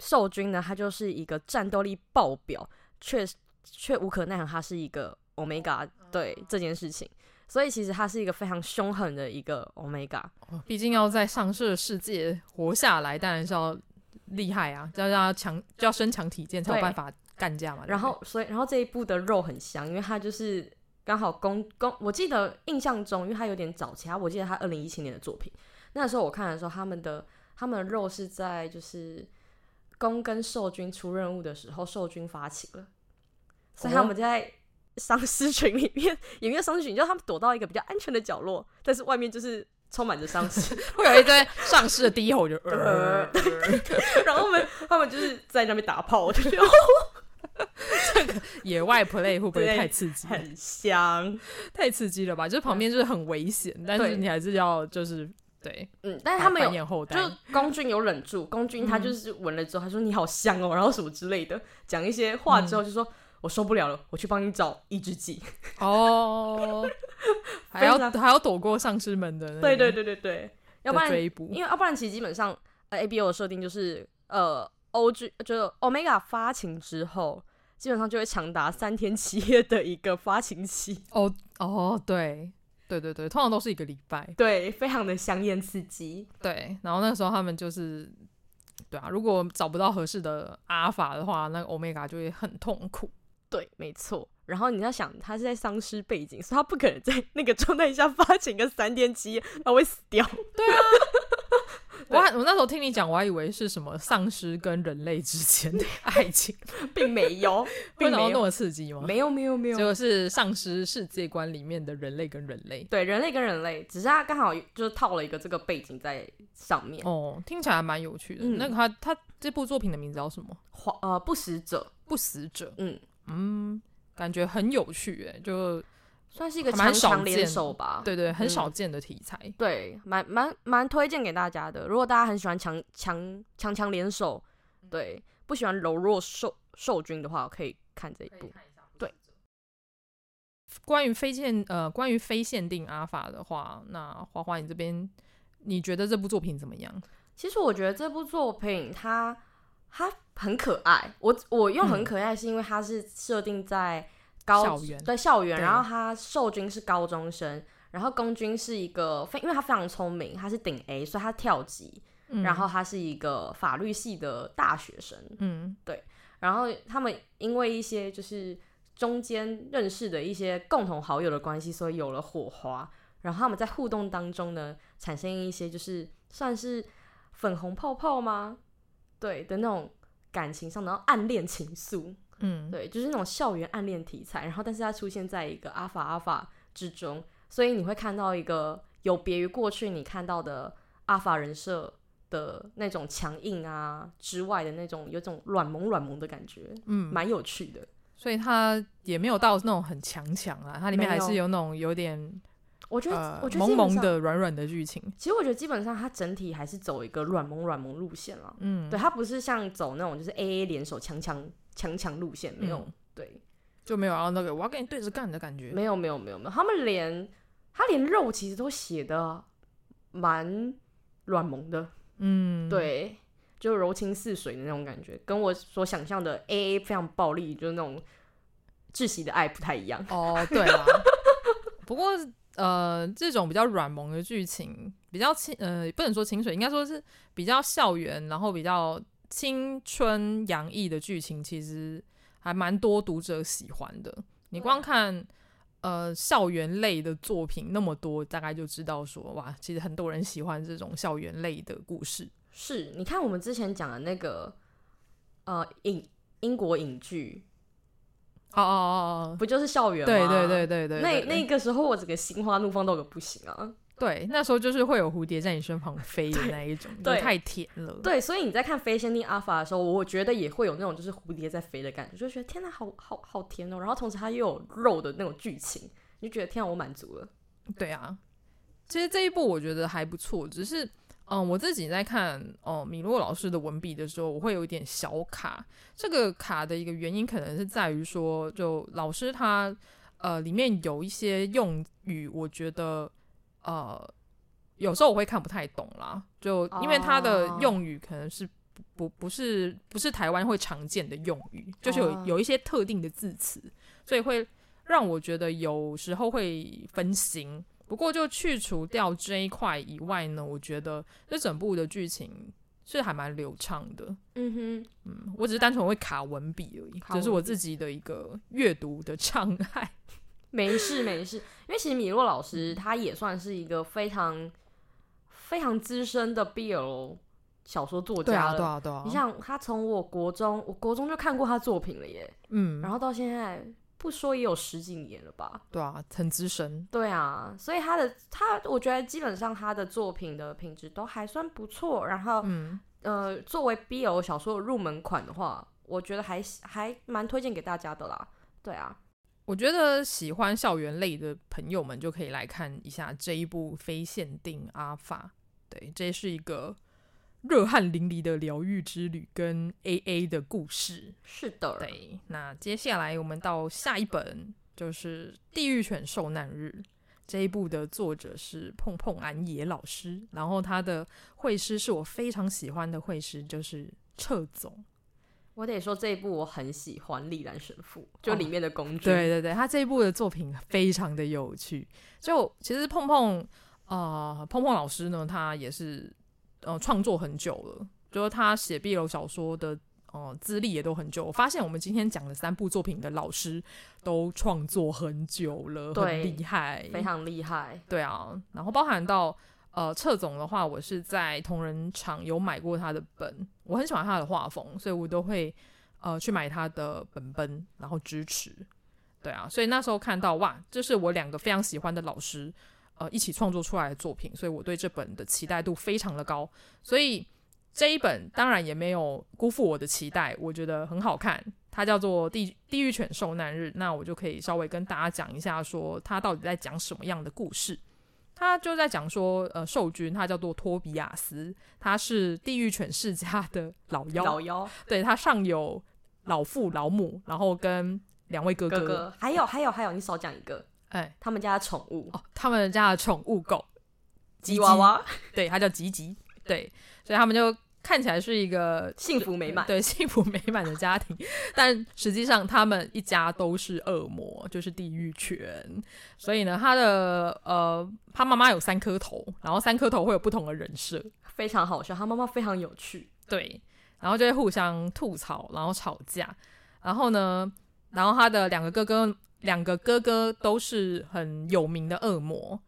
Speaker 3: 兽君呢，他就是一个战斗力爆表，却却无可奈何，他是一个 Omega，对这件事情。所以其实他是一个非常凶狠的一个 Omega，
Speaker 2: 毕竟要在丧尸的世界活下来，当然是要厉害啊，要让他强，就要身强体健才有办法干架嘛。
Speaker 3: 然后，所以，然后这一部的肉很香，因为他就是刚好公公，我记得印象中，因为他有点早期，我记得他二零一七年的作品，那时候我看的时候，他们的他们的肉是在就是公跟受军出任务的时候，受军发起了，所以他们在。丧尸群里面，也没有丧尸群，就他们躲到一个比较安全的角落，但是外面就是充满着丧尸，
Speaker 2: 会有一堆丧尸的低吼就，
Speaker 3: 呃、然后他们他们就是在那边打炮，我就觉得
Speaker 2: 这个野外 play 会不会太刺激？
Speaker 3: 很香，
Speaker 2: 太刺激了吧？就是旁边就是很危险，但是你还是要就是对，
Speaker 3: 嗯，但是他们有就龚俊有忍住，龚俊他就是闻了之后，他说你好香哦，然后什么之类的，讲一些话之后就说。嗯我受不了了，我去帮你找抑制剂
Speaker 2: 哦，还要还要躲过丧尸们的，
Speaker 3: 对对对对对，要不然
Speaker 2: 追捕，
Speaker 3: 因为要不然其实基本上呃 A B O 的设定就是呃 OG 就 Omega 发情之后，基本上就会长达三天七夜的一个发情期。
Speaker 2: 哦哦，对对对对，通常都是一个礼拜，
Speaker 3: 对，非常的香艳刺激。
Speaker 2: 对，然后那时候他们就是，对啊，如果找不到合适的阿法的话，那个 Omega 就会很痛苦。
Speaker 3: 对，没错。然后你要想，他是在丧尸背景，所以他不可能在那个状态下发情个三天七夜，他会死掉。
Speaker 2: 对啊。我还我那时候听你讲，我还以为是什么丧尸跟人类之间的爱情，
Speaker 3: 并没有，并没有
Speaker 2: 那么刺激吗？
Speaker 3: 没有没有没有，
Speaker 2: 结果是丧尸世界观里面的人类跟人类，
Speaker 3: 对，人类跟人类，只是他刚好就是套了一个这个背景在上面。
Speaker 2: 哦，听起来还蛮有趣的。嗯、那个他他这部作品的名字叫什么？
Speaker 3: 呃，不死者，
Speaker 2: 不死者。
Speaker 3: 嗯
Speaker 2: 嗯，感觉很有趣诶，就。
Speaker 3: 算是一个蛮强联手吧，
Speaker 2: 对，对对，很少见的题材，
Speaker 3: 嗯、对，蛮蛮蛮推荐给大家的。如果大家很喜欢强强强强联手，对，不喜欢柔弱受受君的话，可以看这一部。对，
Speaker 2: 关于非限呃，关于非限定阿法的话，那花花你这边你觉得这部作品怎么样？
Speaker 3: 其实我觉得这部作品它它很可爱，我我用很可爱是因为它是设定在。高
Speaker 2: 校园
Speaker 3: 对校园，然后他受君是高中生，然后公君是一个非，因为他非常聪明，他是顶 A，所以他跳级，嗯、然后他是一个法律系的大学生，
Speaker 2: 嗯，
Speaker 3: 对，然后他们因为一些就是中间认识的一些共同好友的关系，所以有了火花，然后他们在互动当中呢，产生一些就是算是粉红泡泡吗？对的那种感情上，然后暗恋情愫。
Speaker 2: 嗯，
Speaker 3: 对，就是那种校园暗恋题材，然后但是它出现在一个阿法阿法之中，所以你会看到一个有别于过去你看到的阿法人设的那种强硬啊之外的那种有种软萌软萌的感觉，
Speaker 2: 嗯，
Speaker 3: 蛮有趣的。
Speaker 2: 所以它也没有到那种很强强啊，它里面还是有那种有点，
Speaker 3: 我觉得、
Speaker 2: 呃、
Speaker 3: 我觉得
Speaker 2: 萌萌的软软的剧情。
Speaker 3: 其实我觉得基本上它整体还是走一个软萌软萌路线了，
Speaker 2: 嗯，
Speaker 3: 对，它不是像走那种就是 A A 联手强强。强强路线没有，嗯、对，
Speaker 2: 就没有要那个我要跟你对着干的感觉。
Speaker 3: 没有没有没有没有，他们连他连肉其实都写的蛮软萌的，
Speaker 2: 嗯，
Speaker 3: 对，就柔情似水的那种感觉，跟我所想象的 A A 非常暴力，就是那种窒息的爱不太一样。
Speaker 2: 哦，对啊。不过呃，这种比较软萌的剧情，比较清呃，不能说清水，应该说是比较校园，然后比较。青春洋溢的剧情其实还蛮多读者喜欢的。你光看呃校园类的作品那么多，大概就知道说哇，其实很多人喜欢这种校园类的故事。
Speaker 3: 是，你看我们之前讲的那个呃影英国影剧，
Speaker 2: 哦哦哦哦，
Speaker 3: 不就是校园吗？
Speaker 2: 对对对对对，对，
Speaker 3: 那那个时候我整个心花怒放到个不行啊。
Speaker 2: 对，那时候就是会有蝴蝶在你身旁飞的那一种，对，太甜了。
Speaker 3: 对，所以你在看《飞仙定阿法》的时候，我觉得也会有那种就是蝴蝶在飞的感觉，就觉得天哪，好好好甜哦。然后同时它又有肉的那种剧情，你就觉得天哪，我满足了。
Speaker 2: 对啊，其实这一部我觉得还不错，只是嗯，我自己在看哦、嗯、米洛老师的文笔的时候，我会有一点小卡。这个卡的一个原因可能是在于说，就老师他呃里面有一些用语，我觉得。呃，有时候我会看不太懂啦，就因为它的用语可能是不不不是不是台湾会常见的用语，就是有有一些特定的字词，所以会让我觉得有时候会分心。不过就去除掉这一块以外呢，我觉得这整部的剧情是还蛮流畅的。
Speaker 3: 嗯哼，
Speaker 2: 嗯，我只是单纯会卡文笔而已，只是我自己的一个阅读的障碍。
Speaker 3: 没事没事，因为其实米洛老师他也算是一个非常非常资深的 BL 小说作家了。
Speaker 2: 对啊对啊对啊！
Speaker 3: 你像他从我国中，我国中就看过他作品了耶。
Speaker 2: 嗯，
Speaker 3: 然后到现在不说也有十几年了吧？
Speaker 2: 对啊，很资深。
Speaker 3: 对啊，所以他的他，我觉得基本上他的作品的品质都还算不错。然后，
Speaker 2: 嗯
Speaker 3: 呃，作为 BL 小说的入门款的话，我觉得还还蛮推荐给大家的啦。对啊。
Speaker 2: 我觉得喜欢校园类的朋友们就可以来看一下这一部《非限定阿法》。对，这是一个热汗淋漓的疗愈之旅跟 AA 的故事。
Speaker 3: 是的，
Speaker 2: 对。那接下来我们到下一本，就是《地狱犬受难日》这一部的作者是碰碰安野老师，然后他的绘师是我非常喜欢的绘师，就是彻总。
Speaker 3: 我得说这一部我很喜欢，《丽兰神父》就里面的公主。
Speaker 2: 哦、对对对，他这一部的作品非常的有趣。就其实碰碰啊、呃，碰碰老师呢，他也是呃创作很久了，就是他写 BL 小说的呃资历也都很久。我发现我们今天讲的三部作品的老师都创作很久了，
Speaker 3: 对
Speaker 2: 很厉害，
Speaker 3: 非常厉害。
Speaker 2: 对啊，然后包含到。呃，策总的话，我是在同人场有买过他的本，我很喜欢他的画风，所以我都会呃去买他的本本，然后支持。对啊，所以那时候看到哇，这是我两个非常喜欢的老师呃一起创作出来的作品，所以我对这本的期待度非常的高，所以这一本当然也没有辜负我的期待，我觉得很好看。它叫做《地地狱犬受难日》，那我就可以稍微跟大家讲一下，说它到底在讲什么样的故事。他就在讲说，呃，兽君他叫做托比亚斯，他是地狱犬世家的老幺。
Speaker 3: 老幺，
Speaker 2: 对，他上有老父老母，然后跟两位哥哥，
Speaker 3: 哥哥。还有还有还有，你少讲一个，
Speaker 2: 哎，
Speaker 3: 他们家的宠物。
Speaker 2: 哦，他们家的宠物狗
Speaker 3: 吉娃娃，
Speaker 2: 对，他叫吉吉，对，所以他们就。看起来是一个
Speaker 3: 幸福美满，
Speaker 2: 对，幸福美满的家庭，但实际上他们一家都是恶魔，就是地狱犬。所以呢，他的呃，他妈妈有三颗头，然后三颗头会有不同的人设，
Speaker 3: 非常好笑。他妈妈非常有趣，
Speaker 2: 对，然后就会互相吐槽，然后吵架。然后呢，然后他的两个哥哥，两个哥哥都是很有名的恶魔，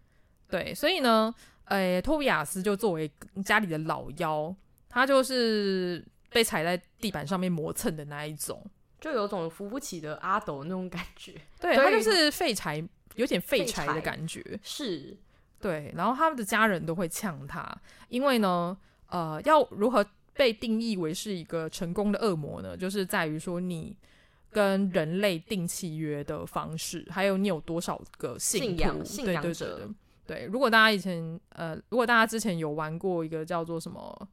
Speaker 2: 对，所以呢，呃，托比亚斯就作为家里的老幺。他就是被踩在地板上面磨蹭的那一种，
Speaker 3: 就有种扶不起的阿斗那种感觉。
Speaker 2: 对，他就是废柴，有点废柴的感觉。
Speaker 3: 是，
Speaker 2: 对。然后他们的家人都会呛他，因为呢，呃，要如何被定义为是一个成功的恶魔呢？就是在于说你跟人类订契约的方式，还有你有多少个信仰，
Speaker 3: 信仰者。
Speaker 2: 对对对。对，如果大家以前呃，如果大家之前有玩过一个叫做什么？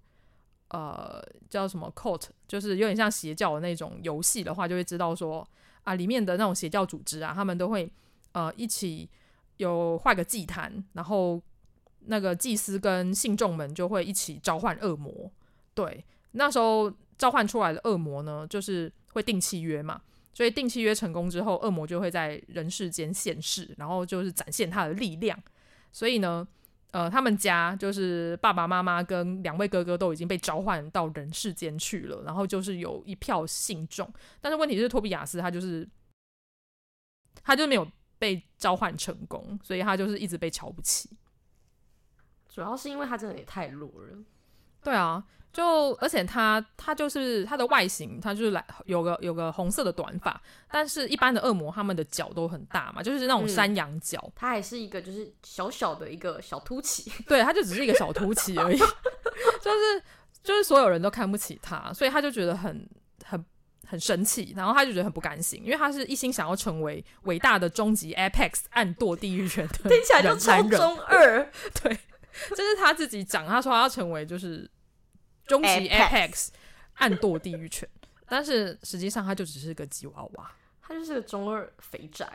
Speaker 2: 呃，叫什么 cult，就是有点像邪教的那种游戏的话，就会知道说啊，里面的那种邪教组织啊，他们都会呃一起有画个祭坛，然后那个祭司跟信众们就会一起召唤恶魔。对，那时候召唤出来的恶魔呢，就是会订契约嘛，所以订契约成功之后，恶魔就会在人世间现世，然后就是展现他的力量。所以呢。呃，他们家就是爸爸妈妈跟两位哥哥都已经被召唤到人世间去了，然后就是有一票信众，但是问题是托比亚斯他就是他就没有被召唤成功，所以他就是一直被瞧不起。
Speaker 3: 主要是因为他真的也太弱了。
Speaker 2: 对啊。就而且他他就是他的外形，他就是来有个有个红色的短发，但是一般的恶魔他们的脚都很大嘛，就是那种山羊脚。嗯、
Speaker 3: 他还是一个就是小小的一个小凸起，
Speaker 2: 对，他就只是一个小凸起而已，就是就是所有人都看不起他，所以他就觉得很很很生气，然后他就觉得很不甘心，因为他是一心想要成为伟大的终极 Apex 暗堕地狱犬的，
Speaker 3: 听起来就超中二，
Speaker 2: 对，这是他自己讲，他说他要成为就是。终极 Apex 暗堕地狱犬，但是实际上他就只是个吉娃娃，
Speaker 3: 他就是个中二肥宅，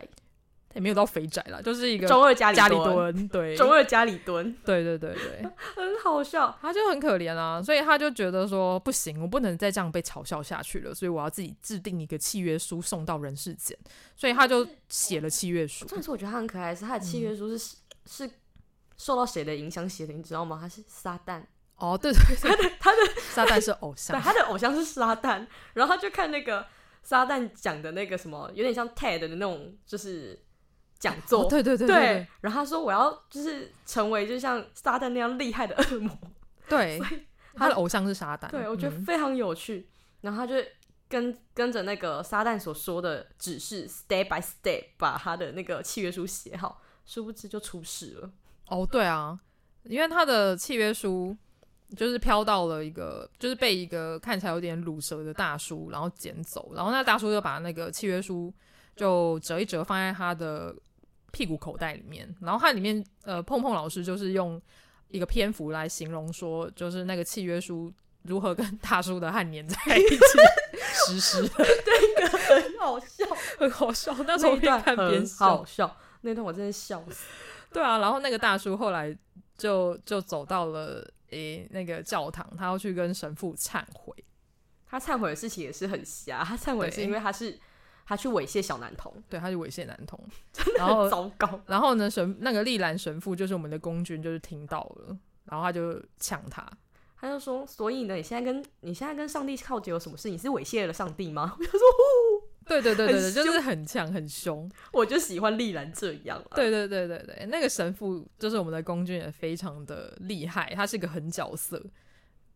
Speaker 2: 他也没有到肥宅啦，就是一个
Speaker 3: 中二家里
Speaker 2: 家里蹲，对，
Speaker 3: 中二家里蹲，
Speaker 2: 对对对对，
Speaker 3: 很好笑，
Speaker 2: 他就很可怜啊，所以他就觉得说不行，我不能再这样被嘲笑下去了，所以我要自己制定一个契约书送到人世间，所以他就写了契约书。
Speaker 3: 但是我觉得他很可爱，是他的契约书是、嗯、是受到谁的影响写的，你知道吗？他是撒旦。
Speaker 2: 哦，对对对，
Speaker 3: 他的他的
Speaker 2: 撒旦是偶像，
Speaker 3: 对，他的偶像是撒旦，然后他就看那个撒旦讲的那个什么，有点像 TED 的那种，就是讲座，
Speaker 2: 哦、对对对
Speaker 3: 对，对，然后他说我要就是成为就像撒旦那样厉害的恶魔，
Speaker 2: 对，他，他的偶像是撒旦，
Speaker 3: 对，我觉得非常有趣，嗯、然后他就跟跟着那个撒旦所说的指示，step by step 把他的那个契约书写好，殊不知就出事了。
Speaker 2: 哦，对啊，因为他的契约书。就是飘到了一个，就是被一个看起来有点卤蛇的大叔，然后捡走，然后那大叔就把那个契约书就折一折放在他的屁股口袋里面，然后他里面呃碰碰老师就是用一个篇幅来形容说，就是那个契约书如何跟 大叔的汗粘在一起实施
Speaker 3: 这个很好笑，
Speaker 2: 很好笑，那时候边看边笑，
Speaker 3: 好笑，那段我真的笑死，
Speaker 2: 对啊，然后那个大叔后来就就走到了。诶，那个教堂，他要去跟神父忏悔，
Speaker 3: 他忏悔的事情也是很瞎，他忏悔是因为他是他去猥亵小男童，
Speaker 2: 对，他去猥亵男童，
Speaker 3: 然后糟糕。
Speaker 2: 然后呢，神那个丽兰神父就是我们的公君，就是听到了，然后他就呛他，
Speaker 3: 他就说：“所以呢，你现在跟你现在跟上帝靠近有什么事？你是猥亵了上帝吗？” 我就说：“
Speaker 2: 对对对对对，就是很强很凶。”
Speaker 3: 我就喜欢丽兰这样。
Speaker 2: 对对对对对，那个神父就是我们的公君，也非常的厉害，他是一个狠角色。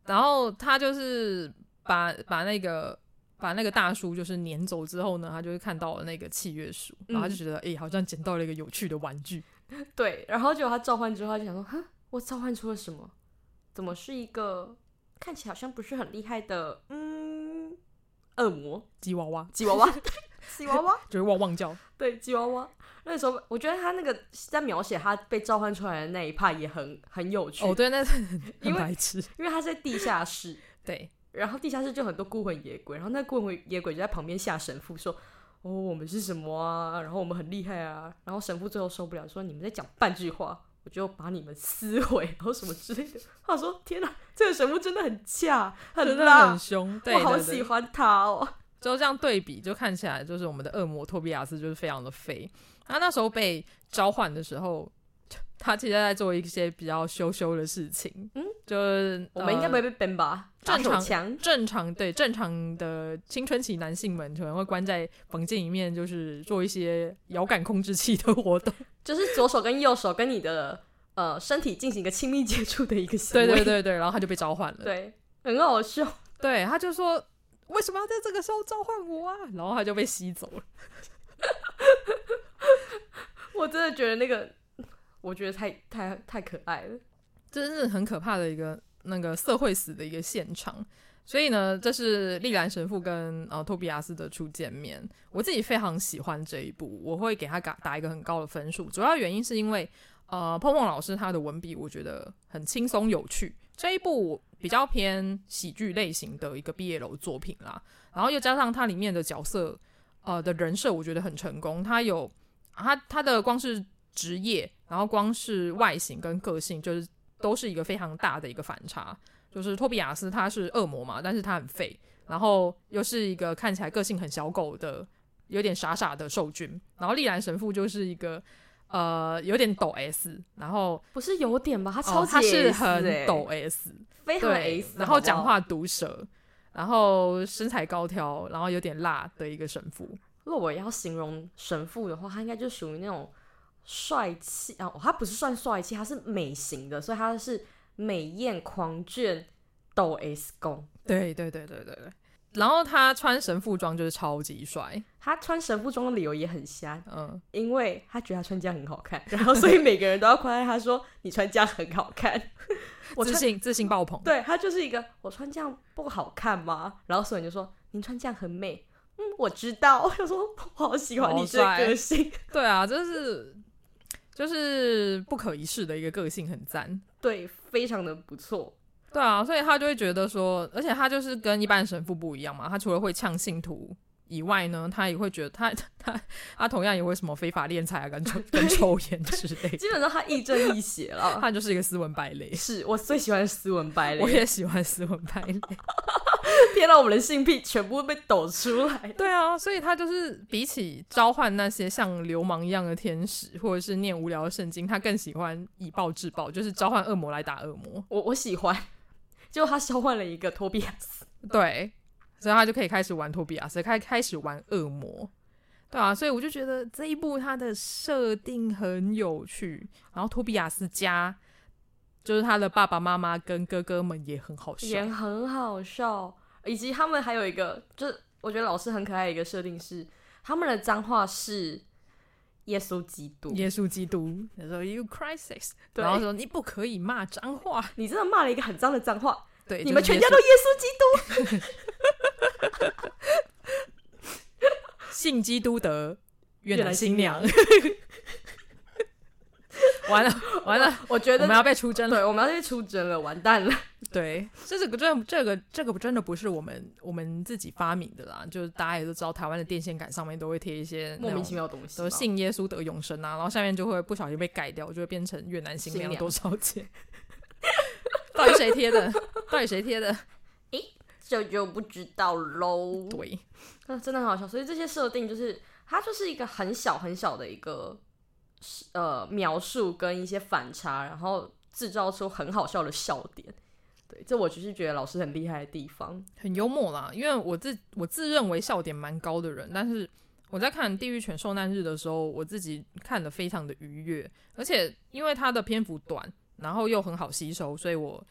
Speaker 2: 然后他就是把把那个。把那个大叔就是撵走之后呢，他就是看到了那个契约书，然后他就觉得哎、嗯欸，好像捡到了一个有趣的玩具。
Speaker 3: 对，然后结果他召唤之后，他就想说，哼，我召唤出了什么？怎么是一个看起来好像不是很厉害的，嗯，恶魔
Speaker 2: 吉娃娃，
Speaker 3: 吉娃娃，吉娃娃，
Speaker 2: 就是汪汪叫。
Speaker 3: 对，吉娃娃。那时候我觉得他那个在描写他被召唤出来的那一趴也很很有趣。
Speaker 2: 哦，对，那是很白痴，
Speaker 3: 因为他在地下室。
Speaker 2: 对。
Speaker 3: 然后地下室就很多孤魂野鬼，然后那孤魂野鬼就在旁边吓神父说：“哦，我们是什么啊？然后我们很厉害啊！”然后神父最后受不了，说：“你们在讲半句话，我就把你们撕毁，然后什么之类的。”他说：“天哪，这个神父真的很恰，很辣，
Speaker 2: 很凶，对，
Speaker 3: 我好喜欢他哦。”
Speaker 2: 就这样对比，就看起来就是我们的恶魔托比亚斯就是非常的废。他那时候被召唤的时候。他其实在做一些比较羞羞的事情，嗯，就是
Speaker 3: 我们应该不会被 ban 吧？
Speaker 2: 正常，正常，对，正常的青春期男性们可能会关在房间里面，就是做一些遥感控制器的活动，
Speaker 3: 就是左手跟右手跟你的呃身体进行一个亲密接触的一个行为，
Speaker 2: 对对对对，然后他就被召唤了，
Speaker 3: 对，很好笑，
Speaker 2: 对，他就说为什么要在这个时候召唤我啊？然后他就被吸走了，
Speaker 3: 我真的觉得那个。我觉得太太太可爱了，
Speaker 2: 真是很可怕的一个那个社会死的一个现场。所以呢，这是丽兰神父跟呃托比亚斯的初见面。我自己非常喜欢这一部，我会给他打打一个很高的分数。主要原因是因为呃碰碰老师他的文笔我觉得很轻松有趣。这一部比较偏喜剧类型的一个毕业楼作品啦，然后又加上它里面的角色呃的人设，我觉得很成功。他有他他的光是职业。然后光是外形跟个性，就是都是一个非常大的一个反差。就是托比亚斯他是恶魔嘛，但是他很废，然后又是一个看起来个性很小狗的，有点傻傻的兽君。然后利兰神父就是一个呃有点抖 S，然后
Speaker 3: 不是有点吧，他超级、欸哦、
Speaker 2: 他是很抖 S，
Speaker 3: 非常 S，
Speaker 2: 然后讲话毒舌，然后身材高挑，然后有点辣的一个神父。
Speaker 3: 如果我要形容神父的话，他应该就属于那种。帅气啊，他不是算帅气，他是美型的，所以他是美艳狂卷抖 S 攻。
Speaker 2: 对对对对对对。然后他穿神父装就是超级帅，
Speaker 3: 他穿神父装的理由也很瞎，嗯，因为他觉得他穿这样很好看，然后所以每个人都要夸赞他说你穿这样很好看，
Speaker 2: 我自信自信爆棚。
Speaker 3: 对，他就是一个我穿这样不好看吗？然后所以人就说您穿这样很美，嗯，我知道。他说我好喜欢你这个性，
Speaker 2: 对啊，就是。就是不可一世的一个个性，很赞，
Speaker 3: 对，非常的不错，
Speaker 2: 对啊，所以他就会觉得说，而且他就是跟一般神父不一样嘛，他除了会呛信徒以外呢，他也会觉得他他他同样也会什么非法敛财啊，跟抽跟抽烟之类，
Speaker 3: 基本上他亦正亦邪了，
Speaker 2: 他就是一个斯文败类，
Speaker 3: 是我最喜欢斯文败类，
Speaker 2: 我也喜欢斯文败类。
Speaker 3: 天哪，我们的性癖全部被抖出来。
Speaker 2: 对啊，所以他就是比起召唤那些像流氓一样的天使，或者是念无聊的圣经，他更喜欢以暴制暴，就是召唤恶魔来打恶魔。
Speaker 3: 我我喜欢，结果他召唤了一个托比亚斯，
Speaker 2: 对，所以他就可以开始玩托比亚斯，开开始玩恶魔。对啊，所以我就觉得这一部它的设定很有趣，然后托比亚斯家就是他的爸爸妈妈跟哥哥们也很好笑，
Speaker 3: 也很好笑。以及他们还有一个，就是我觉得老师很可爱的一个设定是，他们的脏话是耶稣基督，
Speaker 2: 耶稣基督，他说 You crisis，然后说你不可以骂脏话，
Speaker 3: 你真的骂了一个很脏的脏话，
Speaker 2: 对，
Speaker 3: 你们全家都耶稣基督，
Speaker 2: 信基督的越南新娘。完了完了，
Speaker 3: 我觉得
Speaker 2: 我们要被出征了。
Speaker 3: 对，我们要被出征了，完蛋了。
Speaker 2: 对，这这个这这个这个真的不是我们我们自己发明的啦，就是大家也都知道，台湾的电线杆上面都会贴一些
Speaker 3: 莫名其妙的东西，
Speaker 2: 都信耶稣得永生啊，然后下面就会不小心被改掉，就会变成越南新娘多少钱？到底谁贴的？到底谁贴的？
Speaker 3: 诶，这就就不知道喽。
Speaker 2: 对，
Speaker 3: 那真的很好笑。所以这些设定就是它就是一个很小很小的一个呃描述跟一些反差，然后制造出很好笑的笑点。对，这我就是觉得老师很厉害的地方，
Speaker 2: 很幽默啦。因为我自我自认为笑点蛮高的人，但是我在看《地狱犬受难日》的时候，我自己看的非常的愉悦，而且因为它的篇幅短，然后又很好吸收，所以我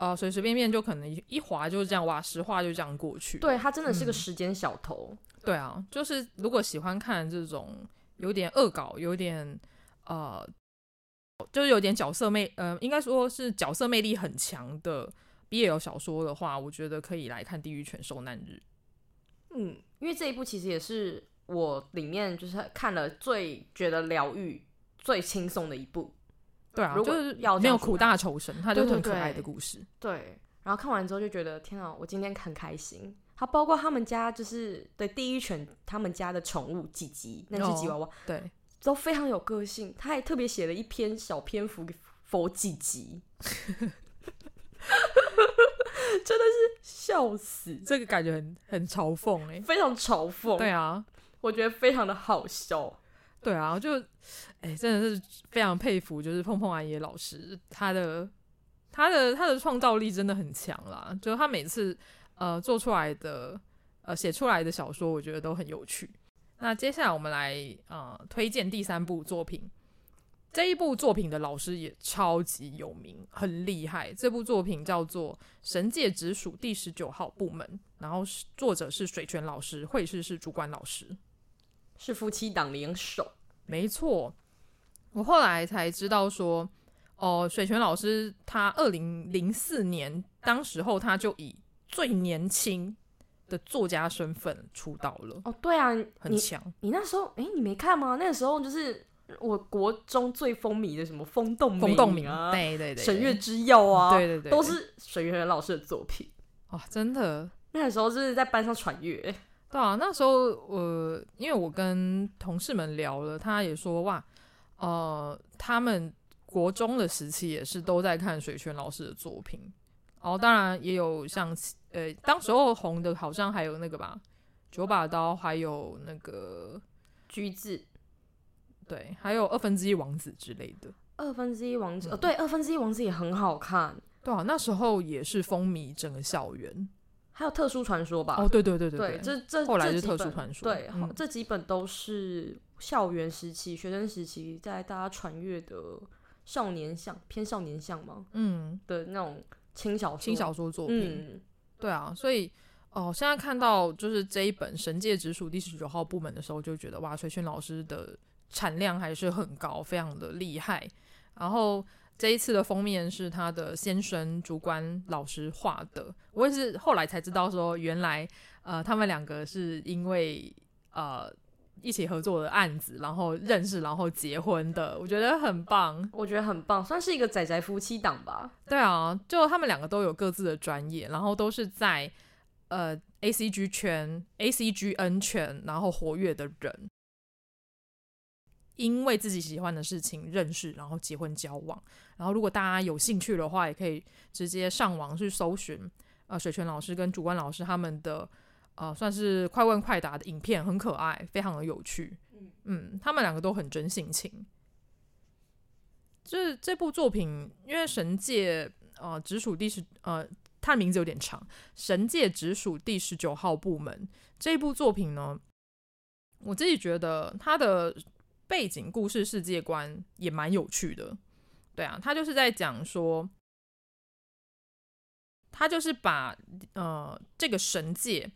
Speaker 2: 呃随随便便就可能一一划就是这样，哇，十话就这样过去。
Speaker 3: 对，它真的是个时间小偷。
Speaker 2: 嗯。对啊，就是如果喜欢看这种有点恶搞、有点呃。就是有点角色魅，呃，应该说是角色魅力很强的 BL 小说的话，我觉得可以来看《地狱犬受难日》。
Speaker 3: 嗯，因为这一部其实也是我里面就是看了最觉得疗愈、最轻松的一部。
Speaker 2: 对啊，就是要没有苦大仇深，它就很可爱的故事。
Speaker 3: 对，然后看完之后就觉得天啊，我今天很开心。它包括他们家就是的第一犬他们家的宠物吉吉，那是吉娃娃。哦、
Speaker 2: 对。
Speaker 3: 都非常有个性，他还特别写了一篇小篇幅给佛吉吉，真的是笑死！
Speaker 2: 这个感觉很很嘲讽哎，
Speaker 3: 非常嘲讽。
Speaker 2: 对啊，
Speaker 3: 我觉得非常的好笑。
Speaker 2: 对啊，就哎、真的是非常佩服，就是碰碰阿爷老师，他的他的他的创造力真的很强啦。就他每次呃做出来的呃写出来的小说，我觉得都很有趣。那接下来我们来呃推荐第三部作品，这一部作品的老师也超级有名，很厉害。这部作品叫做《神界直属第十九号部门》，然后作者是水泉老师，绘师是主管老师，
Speaker 3: 是夫妻档联手。
Speaker 2: 没错，我后来才知道说，哦、呃，水泉老师他二零零四年当时候他就以最年轻。的作家身份出道了
Speaker 3: 哦，对啊，
Speaker 2: 很强。
Speaker 3: 你那时候，哎，你没看吗？那个时候就是我国中最风靡的什么风动风动明啊，
Speaker 2: 对对对，
Speaker 3: 沈月之药啊，
Speaker 2: 对对对，
Speaker 3: 都是水原老师的作品。
Speaker 2: 哇，真的，
Speaker 3: 那个时候就是在班上传阅。
Speaker 2: 对啊，那时候我因为我跟同事们聊了，他也说哇，呃，他们国中的时期也是都在看水泉老师的作品。然后，当然也有像。呃，当时候红的好像还有那个吧，九把刀，还有那个
Speaker 3: 橘子，
Speaker 2: 对，还有二分之一王子之类的。
Speaker 3: 二分之一王子，呃，对，二分之一王子也很好看，
Speaker 2: 对啊，那时候也是风靡整个校园。
Speaker 3: 还有特殊传说吧？
Speaker 2: 哦，对对对对
Speaker 3: 对，这这
Speaker 2: 后来是特殊传说，
Speaker 3: 对，好，这几本都是校园时期、学生时期在大家传阅的少年向偏少年向吗？嗯，的那种轻小说、
Speaker 2: 轻小说作品。嗯对啊，所以哦，现在看到就是这一本《神界直属第十九号部门》的时候，就觉得哇，水泉老师的产量还是很高，非常的厉害。然后这一次的封面是他的先生主管老师画的，我也是后来才知道说，原来呃，他们两个是因为呃。一起合作的案子，然后认识，然后结婚的，我觉得很棒。
Speaker 3: 我觉得很棒，算是一个仔仔夫妻档吧。
Speaker 2: 对啊，就他们两个都有各自的专业，然后都是在呃 ACG 圈、ACGN 圈，然后活跃的人，因为自己喜欢的事情认识，然后结婚交往。然后如果大家有兴趣的话，也可以直接上网去搜寻呃水泉老师跟主观老师他们的。呃，算是快问快答的影片，很可爱，非常的有趣。嗯，嗯，他们两个都很真性情。就是这部作品，因为神界呃直属第十呃，它的名字有点长，神界直属第十九号部门。这部作品呢，我自己觉得它的背景故事世界观也蛮有趣的。对啊，他就是在讲说，他就是把呃这个神界。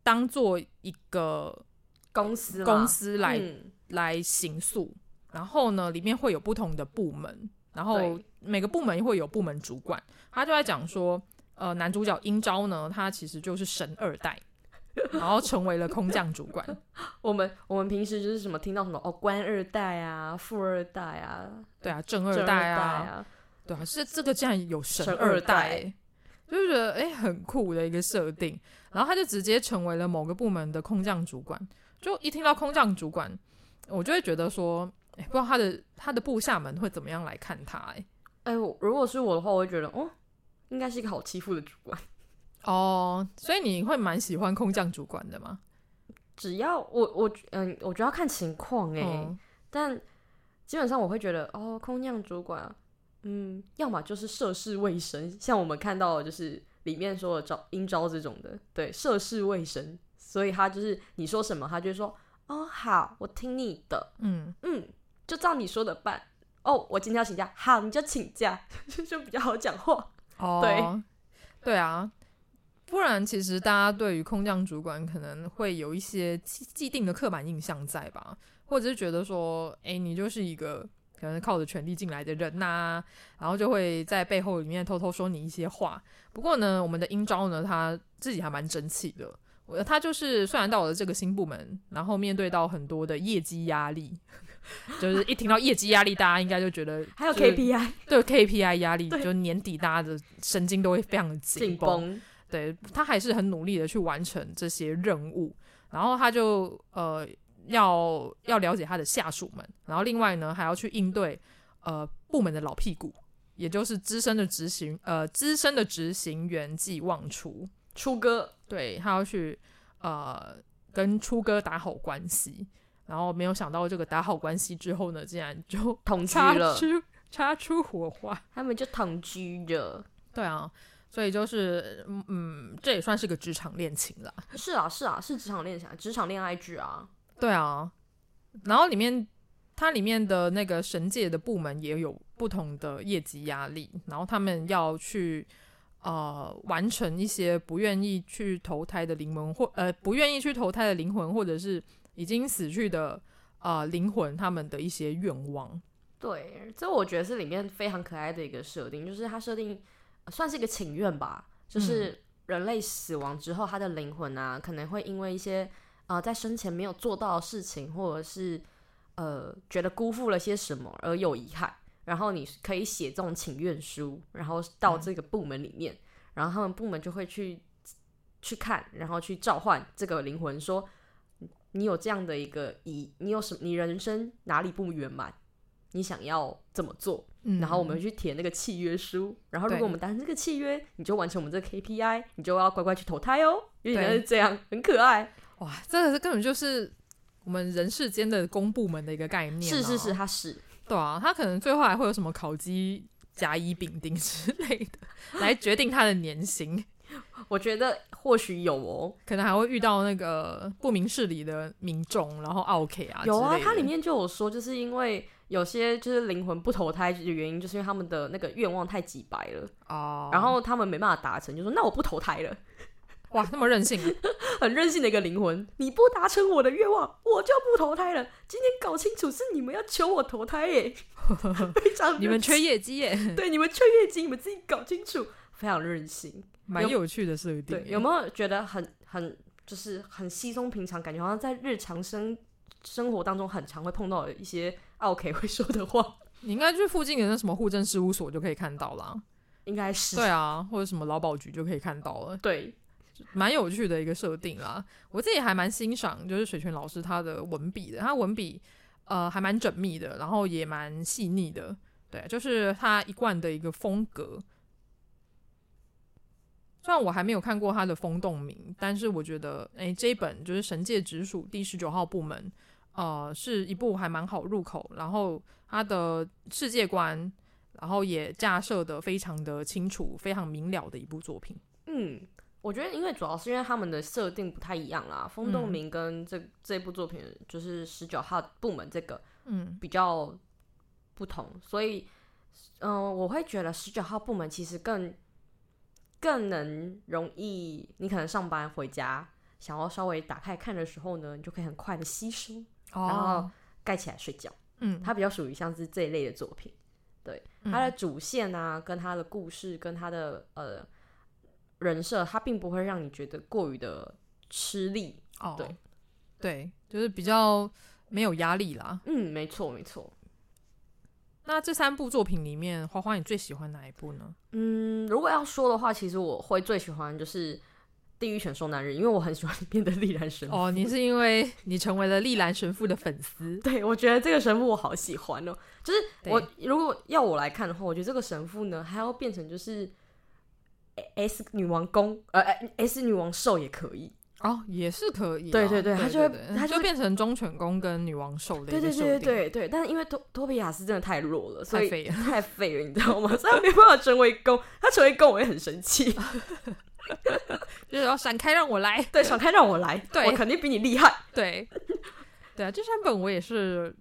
Speaker 2: 当做一个
Speaker 3: 公司
Speaker 2: 公司来、嗯、来行诉，然后呢，里面会有不同的部门，然后每个部门会有部门主管。他就在讲说，呃，男主角英昭呢，他其实就是神二代，然后成为了空降主管。
Speaker 3: 我们我们平时就是什么听到什么哦，官二代啊，富二代啊，
Speaker 2: 对啊，正二代啊，代啊对啊，是这个竟然有神二代、欸。就觉得哎，很酷的一个设定，然后他就直接成为了某个部门的空降主管。就一听到空降主管，我就会觉得说，哎，不知道他的他的部下们会怎么样来看他？哎，
Speaker 3: 哎，如果是我的话，我会觉得，哦，应该是一个好欺负的主管。
Speaker 2: 哦，所以你会蛮喜欢空降主管的吗？
Speaker 3: 只要我我嗯，我觉得要看情况哎、欸，嗯、但基本上我会觉得哦，空降主管，嗯，要么就是涉世未深，像我们看到的就是里面说的招阴招这种的，对，涉世未深，所以他就是你说什么，他就说哦好，我听你的，嗯嗯，就照你说的办。哦，我今天要请假，好，你就请假，就比较好讲话。哦，对，
Speaker 2: 对啊。不然，其实大家对于空降主管可能会有一些既既定的刻板印象在吧，或者是觉得说，哎、欸，你就是一个可能靠着权力进来的人呐、啊，然后就会在背后里面偷偷说你一些话。不过呢，我们的英招呢，他自己还蛮争气的。我他就是虽然到了这个新部门，然后面对到很多的业绩压力，就是一听到业绩压力，大家应该就觉得
Speaker 3: 还有 KPI，
Speaker 2: 对 KPI 压力，就年底大家的神经都会非常的紧绷。对，他还是很努力的去完成这些任务，然后他就呃要要了解他的下属们，然后另外呢还要去应对呃部门的老屁股，也就是资深的执行呃资深的执行员暨忘初
Speaker 3: 初哥，
Speaker 2: 对，他要去呃跟初哥打好关系，然后没有想到这个打好关系之后呢，竟然就
Speaker 3: 同居了，
Speaker 2: 擦出火花，
Speaker 3: 他们就同居了，
Speaker 2: 对啊。所以就是，嗯，这也算是个职场恋情了。
Speaker 3: 是啊，是啊，是职场恋情，职场恋爱剧啊。
Speaker 2: 对啊，然后里面它里面的那个神界的部门也有不同的业绩压力，然后他们要去呃完成一些不愿意去投胎的灵魂，或呃不愿意去投胎的灵魂，或者是已经死去的呃灵魂，他们的一些愿望。
Speaker 3: 对，这我觉得是里面非常可爱的一个设定，就是它设定。算是一个请愿吧，就是人类死亡之后，他的灵魂啊，可能会因为一些呃在生前没有做到的事情，或者是呃觉得辜负了些什么而有遗憾，然后你可以写这种请愿书，然后到这个部门里面，嗯、然后他们部门就会去去看，然后去召唤这个灵魂，说你有这样的一个遗，你有什么，你人生哪里不圆满，你想要怎么做？然后我们去填那个契约书，然后如果我们达成这个契约，你就完成我们这个 KPI，你就要乖乖去投胎哦。因为是这样，很可爱。
Speaker 2: 哇，这个是根本就是我们人世间的公部门的一个概念。
Speaker 3: 是是是，他是。
Speaker 2: 对啊，他可能最后还会有什么考绩、甲乙丙丁之类的，来决定他的年薪。
Speaker 3: 我觉得或许有哦，
Speaker 2: 可能还会遇到那个不明事理的民众，然后 OK 啊。
Speaker 3: 有啊，它里面就有说，就是因为。有些就是灵魂不投胎的原因，就是因为他们的那个愿望太几白了哦，然后他们没办法达成，就说那我不投胎了。
Speaker 2: 哇，那么任性，
Speaker 3: 很任性的一个灵魂，你不达成我的愿望，我就不投胎了。今天搞清楚是你们要求我投胎耶，非常
Speaker 2: 你们缺业绩耶，
Speaker 3: 对，你们缺业绩，你们自己搞清楚，非常任性，
Speaker 2: 蛮有趣的设定。
Speaker 3: 对，有没有觉得很很就是很稀松平常，感觉好像在日常生生活当中很常会碰到的一些。OK 会说的话，
Speaker 2: 你应该去附近的那什么户政事务所就可以看到啦。
Speaker 3: 应该是
Speaker 2: 对啊，或者什么劳保局就可以看到了。
Speaker 3: 对，
Speaker 2: 蛮有趣的一个设定啦。我自己还蛮欣赏，就是水泉老师他的文笔的，他文笔呃还蛮缜密的，然后也蛮细腻的。对，就是他一贯的一个风格。虽然我还没有看过他的《风动名》，但是我觉得，哎，这一本就是《神界直属第十九号部门》。呃，是一部还蛮好入口，然后它的世界观，然后也架设的非常的清楚，非常明了的一部作品。
Speaker 3: 嗯，我觉得因为主要是因为他们的设定不太一样啦，风动明跟这、嗯、这部作品就是十九号部门这个，嗯，比较不同，嗯、所以，嗯、呃，我会觉得十九号部门其实更更能容易，你可能上班回家想要稍微打开看的时候呢，你就可以很快的吸收。然后盖起来睡觉，嗯，它比较属于像是这一类的作品，对，它的主线啊，跟它的故事，跟它的呃人设，它并不会让你觉得过于的吃力，哦，对，
Speaker 2: 对，就是比较没有压力啦，
Speaker 3: 嗯，没错没错。
Speaker 2: 那这三部作品里面，花花你最喜欢哪一部呢？
Speaker 3: 嗯，如果要说的话，其实我会最喜欢就是。地狱犬受难日，因为我很喜欢里面的丽兰神父。
Speaker 2: 哦，你是因为你成为了丽兰神父的粉丝？
Speaker 3: 对，我觉得这个神父我好喜欢哦。就是我如果要我来看的话，我觉得这个神父呢，还要变成就是 S 女王公，呃，S 女王兽也可以。
Speaker 2: 哦，也是可以。
Speaker 3: 对对对，他就会，他
Speaker 2: 就变成忠犬攻跟女王兽的一个。
Speaker 3: 对对对对对，但是因为托托比亚斯真的太弱了，所以
Speaker 2: 太废了，
Speaker 3: 太废了，你知道吗？所以他没办法成为公，他成为公我也很生气。
Speaker 2: 就是要闪开，让我来。
Speaker 3: 对，闪开，让我来。对，我肯定比你厉害。
Speaker 2: 对，对啊，这三本我也是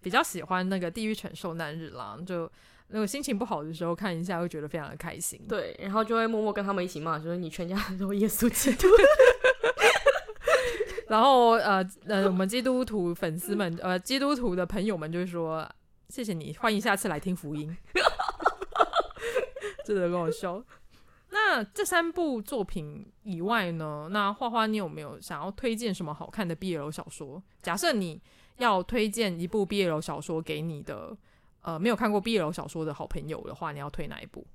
Speaker 2: 比较喜欢那个《地狱犬受难日》啦，就那个心情不好的时候看一下，会觉得非常的开心。
Speaker 3: 对，然后就会默默跟他们一起骂，说你全家都耶稣基督。
Speaker 2: 然后呃呃，我们基督徒粉丝们，呃，基督徒的朋友们就会说：“谢谢你，欢迎下次来听福音。”真的很好笑。那这三部作品以外呢？那花花，你有没有想要推荐什么好看的 BL 小说？假设你要推荐一部 BL 小说给你的呃没有看过 BL 小说的好朋友的话，你要推哪一部？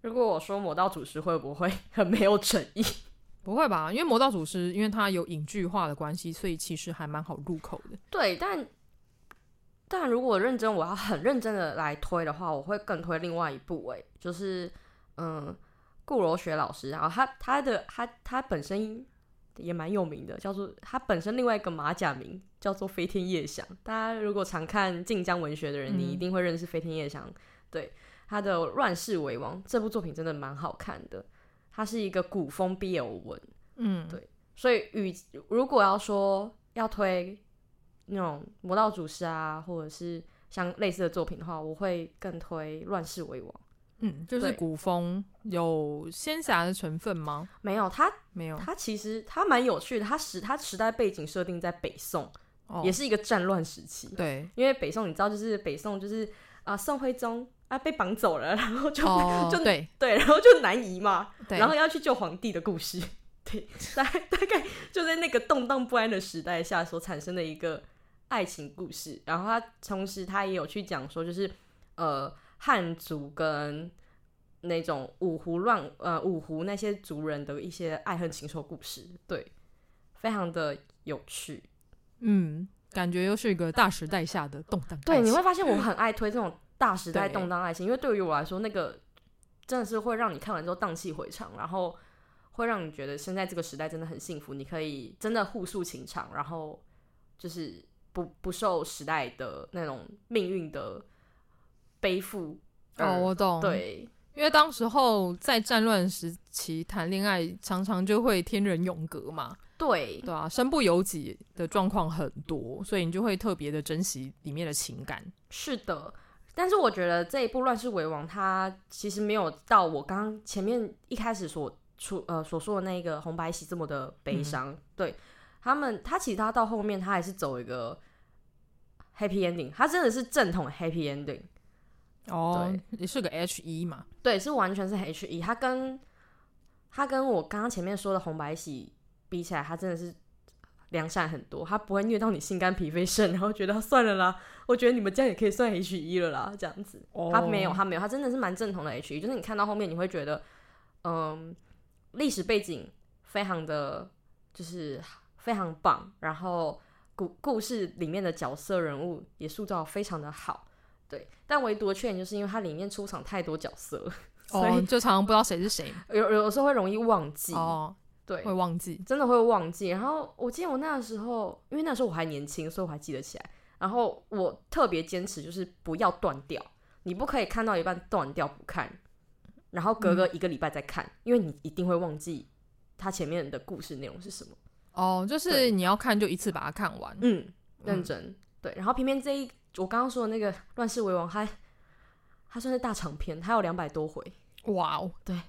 Speaker 3: 如果我说《魔道祖师》，会不会 很没有诚意？
Speaker 2: 不会吧？因为《魔道祖师》因为它有影剧化的关系，所以其实还蛮好入口的。
Speaker 3: 对，但但如果认真，我要很认真的来推的话，我会更推另外一部。哎，就是嗯，顾柔学老师，然后他他的他他本身也蛮有名的，叫做他本身另外一个马甲名叫做飞天夜翔。大家如果常看晋江文学的人，嗯、你一定会认识飞天夜翔。对，他的《乱世为王》这部作品真的蛮好看的。它是一个古风 BL 文，嗯，对，所以与如果要说要推那种魔道祖师啊，或者是像类似的作品的话，我会更推《乱世为王》。
Speaker 2: 嗯，就是古风有仙侠的成分吗？
Speaker 3: 没有，它
Speaker 2: 没有，
Speaker 3: 它其实它蛮有趣的。它时它时代背景设定在北宋，哦，也是一个战乱时期。
Speaker 2: 对，
Speaker 3: 因为北宋你知道，就是北宋就是啊，呃，宋徽宗。啊，被绑走了，然后就、oh, 就
Speaker 2: 对
Speaker 3: 对，然后就南移嘛，
Speaker 2: 对
Speaker 3: 然后要去救皇帝的故事，对，大 大概就在那个动荡不安的时代下所产生的一个爱情故事。然后他同时他也有去讲说，就是呃汉族跟那种五胡乱呃五胡那些族人的一些爱恨情仇故事，对，非常的有趣，
Speaker 2: 嗯，感觉又是一个大时代下的动荡。
Speaker 3: 对，你会发现我很爱推这种。大时代动荡爱情，因为对于我来说，那个真的是会让你看完之后荡气回肠，然后会让你觉得现在这个时代真的很幸福，你可以真的互诉情长，然后就是不不受时代的那种命运的背负。
Speaker 2: 哦，我懂。
Speaker 3: 对，
Speaker 2: 因为当时候在战乱时期谈恋爱，常常就会天人永隔嘛。
Speaker 3: 对，
Speaker 2: 对啊，身不由己的状况很多，所以你就会特别的珍惜里面的情感。
Speaker 3: 是的。但是我觉得这一部《乱世为王》，它其实没有到我刚刚前面一开始所出呃所说的那个红白喜这么的悲伤。嗯、对他们，他其实他到后面他还是走一个 happy ending，他真的是正统 happy ending。
Speaker 2: 哦，对也是个 H E 嘛？
Speaker 3: 对，是完全是 H E。他跟他跟我刚刚前面说的红白喜比起来，他真的是。良善很多，他不会虐到你心肝脾肺肾，然后觉得算了啦。我觉得你们这样也可以算 H E 了啦，这样子。Oh. 他没有，他没有，他真的是蛮正统的 H E。就是你看到后面，你会觉得，嗯，历史背景非常的，就是非常棒。然后故故事里面的角色人物也塑造非常的好，对。但唯独的缺点就是因为它里面出场太多角色，所以、oh,
Speaker 2: 就常常不知道谁是谁，
Speaker 3: 有有时候会容易忘记哦。Oh. 对，
Speaker 2: 会忘记，
Speaker 3: 真的会忘记。然后我记得我那个时候，因为那时候我还年轻，所以我还记得起来。然后我特别坚持，就是不要断掉，你不可以看到一半断掉不看，然后隔个一个礼拜再看，嗯、因为你一定会忘记它前面的故事内容是什么。
Speaker 2: 哦，就是你要看就一次把它看完。
Speaker 3: 嗯，认真。嗯、对，然后偏偏这一我刚刚说的那个《乱世为王》还，它它算是大长篇，它有两百多回。
Speaker 2: 哇哦，
Speaker 3: 对。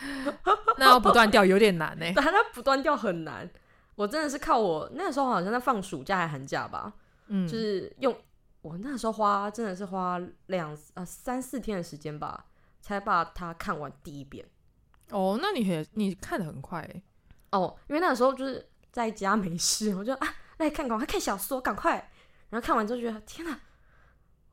Speaker 2: 那要不断掉有点难呢、欸。
Speaker 3: 它不断掉很难。我真的是靠我那时候好像在放暑假还寒假吧，嗯，就是用我那时候花真的是花两呃三四天的时间吧，才把它看完第一遍。
Speaker 2: 哦，那你很你看的很快、欸、
Speaker 3: 哦，因为那个时候就是在家没事，我就啊来看赶快看小说，赶快，然后看完之后觉得天哪，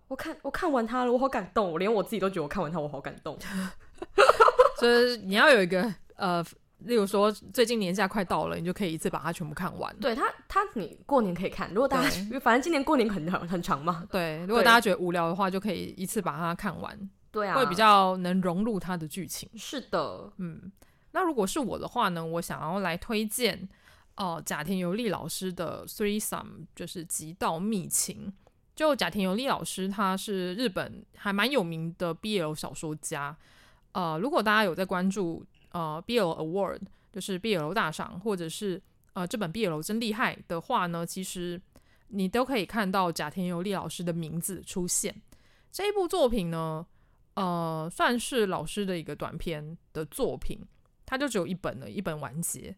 Speaker 3: 我看我看完它了，我好感动，我连我自己都觉得我看完它我好感动。
Speaker 2: 所以你要有一个呃，例如说最近年假快到了，你就可以一次把它全部看完。
Speaker 3: 对它，它你过年可以看。如果大家反正今年过年很很很长嘛。
Speaker 2: 对，如果大家觉得无聊的话，就可以一次把它看完。
Speaker 3: 对啊，
Speaker 2: 会比较能融入它的剧情。
Speaker 3: 是的，
Speaker 2: 嗯，那如果是我的话呢，我想要来推荐哦，甲田由利老师的《Threesome》，就是极道密情。就甲田由利老师，他是日本还蛮有名的 BL 小说家。呃，如果大家有在关注呃 BL Award，就是 BL 大赏，或者是呃这本 BL 真厉害的话呢，其实你都可以看到甲田由利老师的名字出现。这一部作品呢，呃，算是老师的一个短篇的作品，它就只有一本了，一本完结。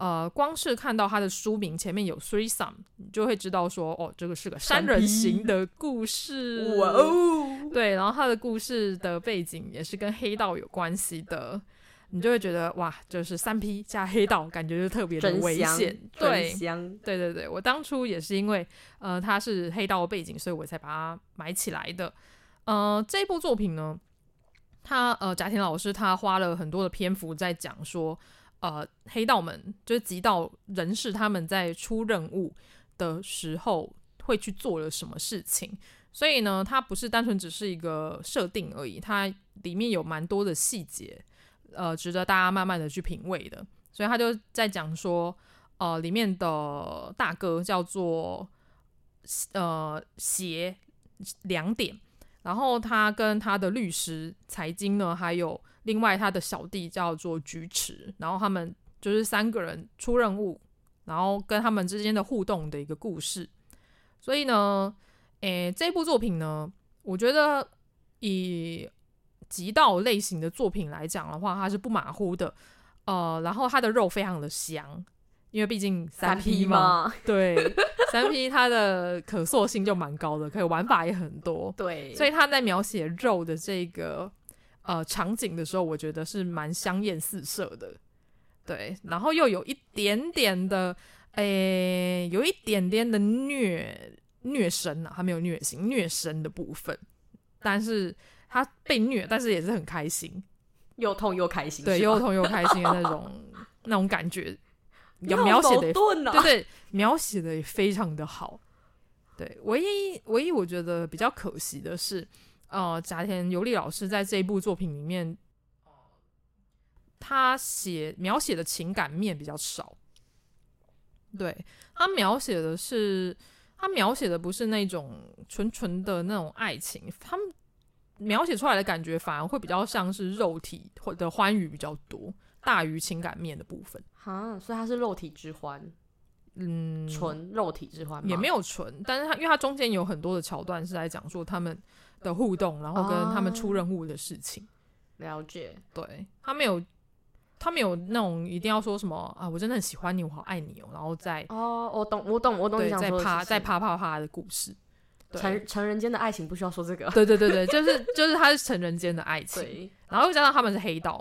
Speaker 2: 呃，光是看到他的书名前面有 threesome，你就会知道说，哦，这个是个三人行的故事。哇哦，对，然后他的故事的背景也是跟黑道有关系的，你就会觉得哇，就是三 P 加黑道，感觉就特别的危险。对，对对对，我当初也是因为呃他是黑道背景，所以我才把它买起来的。呃，这部作品呢，他呃贾田老师他花了很多的篇幅在讲说。呃，黑道们就是极道人士，他们在出任务的时候会去做了什么事情？所以呢，它不是单纯只是一个设定而已，它里面有蛮多的细节，呃，值得大家慢慢的去品味的。所以他就在讲说，呃，里面的大哥叫做呃邪两点，然后他跟他的律师财经呢，还有。另外，他的小弟叫做菊池，然后他们就是三个人出任务，然后跟他们之间的互动的一个故事。所以呢，诶，这部作品呢，我觉得以极道类型的作品来讲的话，它是不马虎的。呃，然后它的肉非常的香，因为毕竟三 P 嘛，
Speaker 3: 吗
Speaker 2: 对，三 P 它的可塑性就蛮高的，可以玩法也很多。
Speaker 3: 对，
Speaker 2: 所以他在描写肉的这个。呃，场景的时候，我觉得是蛮香艳四射的，对，然后又有一点点的，诶、欸，有一点点的虐虐身啊，他没有虐心虐身的部分，但是他被虐，但是也是很开心，
Speaker 3: 又痛又开心，
Speaker 2: 对，又痛又开心的那种 那种感觉，描写的对对，描写的也非常的好，对，唯一唯一我觉得比较可惜的是。呃，甲田由利老师在这一部作品里面，他写描写的情感面比较少。对，他描写的是，他描写的不是那种纯纯的那种爱情，他们描写出来的感觉反而会比较像是肉体或的欢愉比较多，大于情感面的部分。
Speaker 3: 哈，所以他是肉体之欢，嗯，纯肉体之欢
Speaker 2: 也没有纯，但是他因为他中间有很多的桥段是在讲说他们。的互动，然后跟他们出任务的事情，
Speaker 3: 哦、了解。
Speaker 2: 对，他没有，他没有那种一定要说什么啊，我真的很喜欢你，我好爱你哦，然后再
Speaker 3: 哦，我懂，我懂，我懂你想说的，
Speaker 2: 再啪，再啪啪啪的故事。
Speaker 3: 成成人间的爱情不需要说这个。
Speaker 2: 对对对对，就是就是他是成人间的爱情，然后又加上他们是黑道，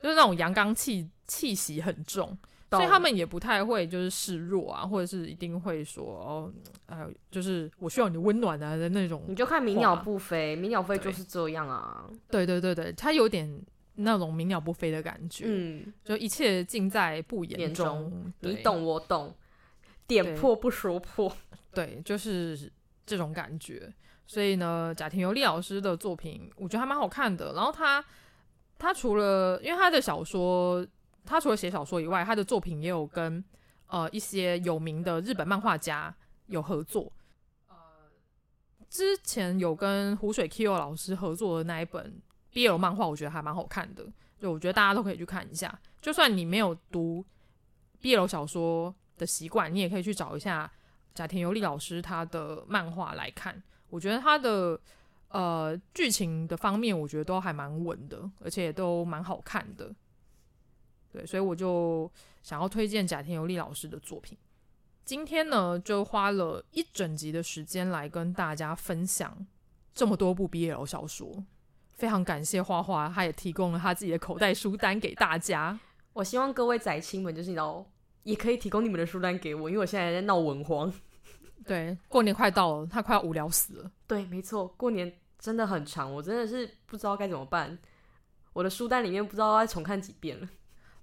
Speaker 2: 就是那种阳刚气气息很重。所以他们也不太会就是示弱啊，或者是一定会说哦，哎，就是我需要你的温暖啊的那种。
Speaker 3: 你就看鸣鸟不飞，鸣鸟飞就是这样啊。
Speaker 2: 对对对对，它有点那种鸣鸟不飞的感觉。
Speaker 3: 嗯，
Speaker 2: 就一切尽在不言中。
Speaker 3: 中你懂我懂，点破不说破。
Speaker 2: 对，就是这种感觉。所以呢，甲田由利老师的作品，我觉得还蛮好看的。然后他他除了因为他的小说。他除了写小说以外，他的作品也有跟呃一些有名的日本漫画家有合作。呃，之前有跟湖水 Kyo 老师合作的那一本 BL 漫画，我觉得还蛮好看的。就我觉得大家都可以去看一下，就算你没有读 BL 小说的习惯，你也可以去找一下贾田由利老师他的漫画来看。我觉得他的呃剧情的方面，我觉得都还蛮稳的，而且都蛮好看的。对，所以我就想要推荐贾天尤利老师的作品。今天呢，就花了一整集的时间来跟大家分享这么多部 BL 小说。非常感谢花花，他也提供了他自己的口袋书单给大家。
Speaker 3: 我希望各位宅青们，就是你知道，也可以提供你们的书单给我，因为我现在在闹文荒。
Speaker 2: 对，过年快到了，他快要无聊死了。
Speaker 3: 对，没错，过年真的很长，我真的是不知道该怎么办。我的书单里面不知道要重看几遍了。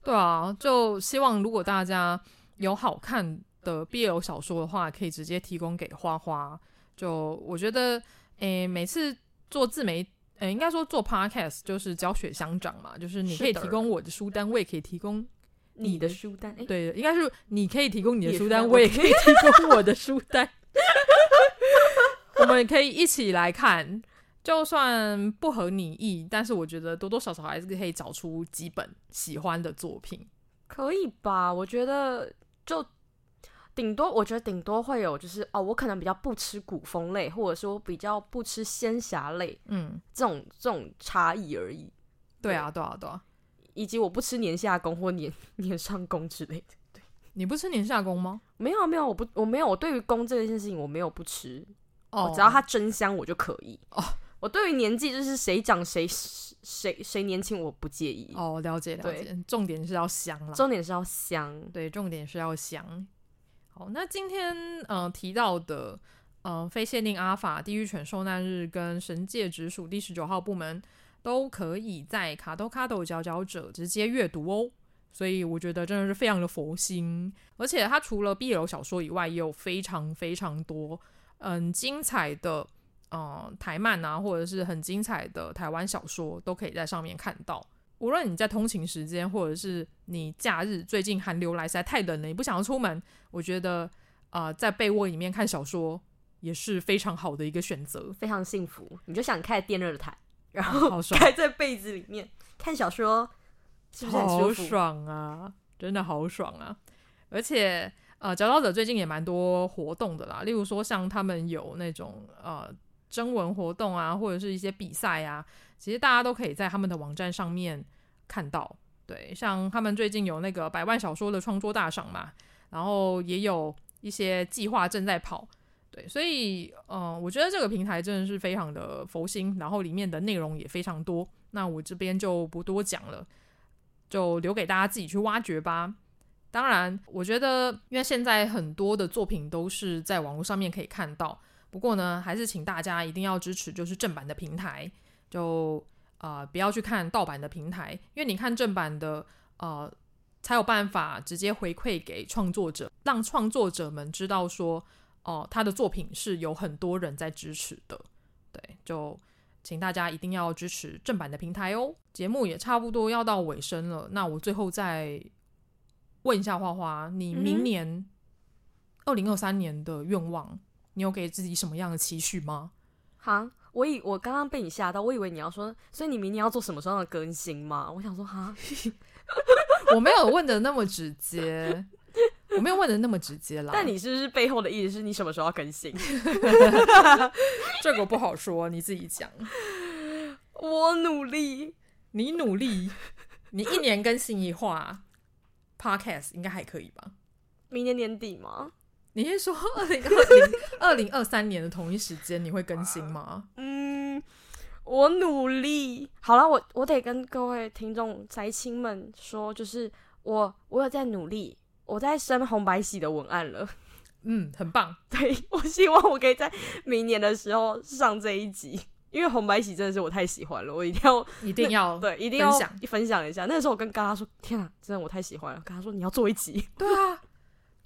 Speaker 2: 对啊，就希望如果大家有好看的 BL 小说的话，可以直接提供给花花。就我觉得，诶，每次做自媒，呃，应该说做 podcast 就是教学相长嘛，就是你可以提供我的书单，我也可以提供
Speaker 3: 你的书单。诶
Speaker 2: 对，应该是你可以提供你的书单，我也可以提供我的书单。我们可以一起来看，就算不合你意，但是我觉得多多少少还是可以找出几本喜欢的作品，
Speaker 3: 可以吧？我觉得就。顶多我觉得顶多会有就是哦，我可能比较不吃古风类，或者说比较不吃仙侠类，嗯，这种这种差异而已。
Speaker 2: 对啊，对啊，对啊，
Speaker 3: 以及我不吃年下宫或年年上宫之类的。对，
Speaker 2: 你不吃年下宫吗？
Speaker 3: 没有没有，我不我没有，我对于宫这件事情我没有不吃哦，只要它真香我就可以哦。我对于年纪就是谁长谁谁谁年轻我不介意
Speaker 2: 哦，了解了解，重点是要香啦，
Speaker 3: 重点是要香，
Speaker 2: 对，重点是要香。好，那今天呃提到的呃非限定阿法地狱犬受难日跟神界直属第十九号部门都可以在卡都卡都佼佼者直接阅读哦，所以我觉得真的是非常的佛心，而且它除了 BL 小说以外，也有非常非常多嗯精彩的呃台漫啊，或者是很精彩的台湾小说都可以在上面看到。无论你在通勤时间，或者是你假日，最近寒流来实在太冷了，你不想要出门，我觉得啊、呃，在被窝里面看小说也是非常好的一个选择，
Speaker 3: 非常幸福。你就想开电热毯，然后盖在被子里面看小说，是不是？
Speaker 2: 好爽啊，真的好爽啊！而且呃，佼佼者最近也蛮多活动的啦，例如说像他们有那种呃。征文活动啊，或者是一些比赛啊，其实大家都可以在他们的网站上面看到。对，像他们最近有那个百万小说的创作大赏嘛，然后也有一些计划正在跑。对，所以嗯、呃，我觉得这个平台真的是非常的佛心，然后里面的内容也非常多。那我这边就不多讲了，就留给大家自己去挖掘吧。当然，我觉得因为现在很多的作品都是在网络上面可以看到。不过呢，还是请大家一定要支持，就是正版的平台，就呃不要去看盗版的平台，因为你看正版的，呃才有办法直接回馈给创作者，让创作者们知道说，哦、呃，他的作品是有很多人在支持的。对，就请大家一定要支持正版的平台哦。节目也差不多要到尾声了，那我最后再问一下花花，你明年二零二三年的愿望？你有给自己什么样的期许吗？
Speaker 3: 哈，我以我刚刚被你吓到，我以为你要说，所以你明年要做什么时候的更新吗？我想说，哈，
Speaker 2: 我没有问的那么直接，我没有问的那么直接啦。
Speaker 3: 但你是不是背后的意思是你什么时候要更新？
Speaker 2: 这个不好说，你自己讲。
Speaker 3: 我努力，
Speaker 2: 你努力，你一年更新一话，Podcast 应该还可以吧？
Speaker 3: 明年年底吗？
Speaker 2: 你是说二零二零二零二三年的同一时间你会更新吗？
Speaker 3: 嗯，我努力。好了，我我得跟各位听众宅青们说，就是我我有在努力，我在生红白喜的文案了。
Speaker 2: 嗯，很棒。
Speaker 3: 对，我希望我可以在明年的时候上这一集，因为红白喜真的是我太喜欢了，我一定要
Speaker 2: 一定要
Speaker 3: 对一定要分享分享一下。那个时候我跟嘎嘎说：“天啊，真的我太喜欢了。”嘎嘎说：“你要做一集。”
Speaker 2: 对啊。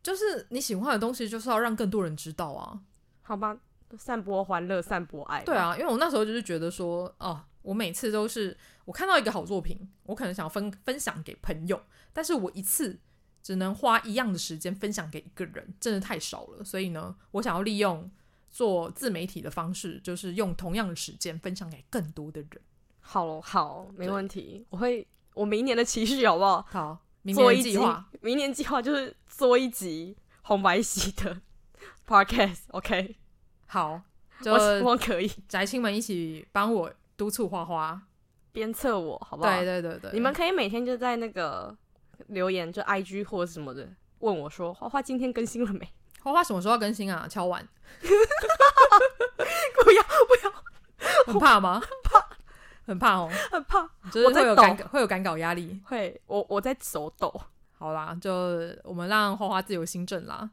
Speaker 2: 就是你喜欢的东西，就是要让更多人知道啊，
Speaker 3: 好吧？散播欢乐，散播爱。
Speaker 2: 对啊，因为我那时候就是觉得说，哦，我每次都是我看到一个好作品，我可能想分分享给朋友，但是我一次只能花一样的时间分享给一个人，真的太少了。所以呢，我想要利用做自媒体的方式，就是用同样的时间分享给更多的人。
Speaker 3: 好好，没问题，我会，我明年的期许好不好？
Speaker 2: 好。做一计划，
Speaker 3: 明年计划就是做一集红白喜的 podcast，OK？
Speaker 2: 好，
Speaker 3: 我希望可以，
Speaker 2: 宅青们一起帮我督促花花，
Speaker 3: 鞭策我，好不好？
Speaker 2: 对对对对，
Speaker 3: 你们可以每天就在那个留言，就 IG 或者什么的问我说，花花今天更新了没？
Speaker 2: 花花什么时候要更新啊？敲碗，
Speaker 3: 不要不要，
Speaker 2: 很怕吗？怕。很怕哦，
Speaker 3: 很怕，
Speaker 2: 就是会有赶会有赶稿压力，
Speaker 3: 会，我我在手抖。
Speaker 2: 好啦，就我们让花花自由心证啦。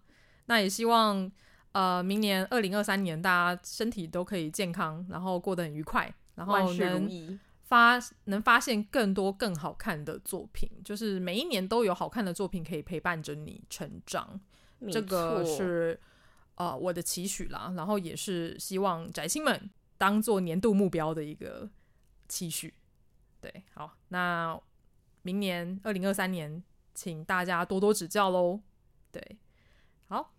Speaker 2: 那也希望呃，明年二零二三年大家身体都可以健康，然后过得很愉快，然后能发能发现更多更好看的作品，就是每一年都有好看的作品可以陪伴着你成
Speaker 3: 长。
Speaker 2: 这个是呃我的期许啦，然后也是希望宅青们当做年度目标的一个。期许。对，好，那明年二零二三年，请大家多多指教喽。对，好。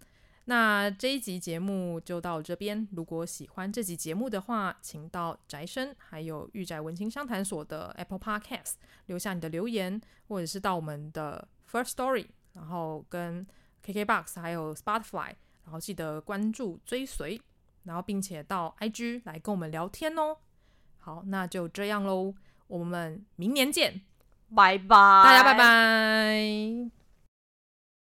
Speaker 2: 那这一集节目就到这边。如果喜欢这集节目的话，请到宅生还有御宅文青商谈所的 Apple Podcast 留下你的留言，或者是到我们的 First Story，然后跟 KKBox 还有 Spotify，然后记得关注追随，然后并且到 IG 来跟我们聊天哦。好，那就这样喽，我们明年见，
Speaker 3: 拜拜，
Speaker 2: 大家拜拜。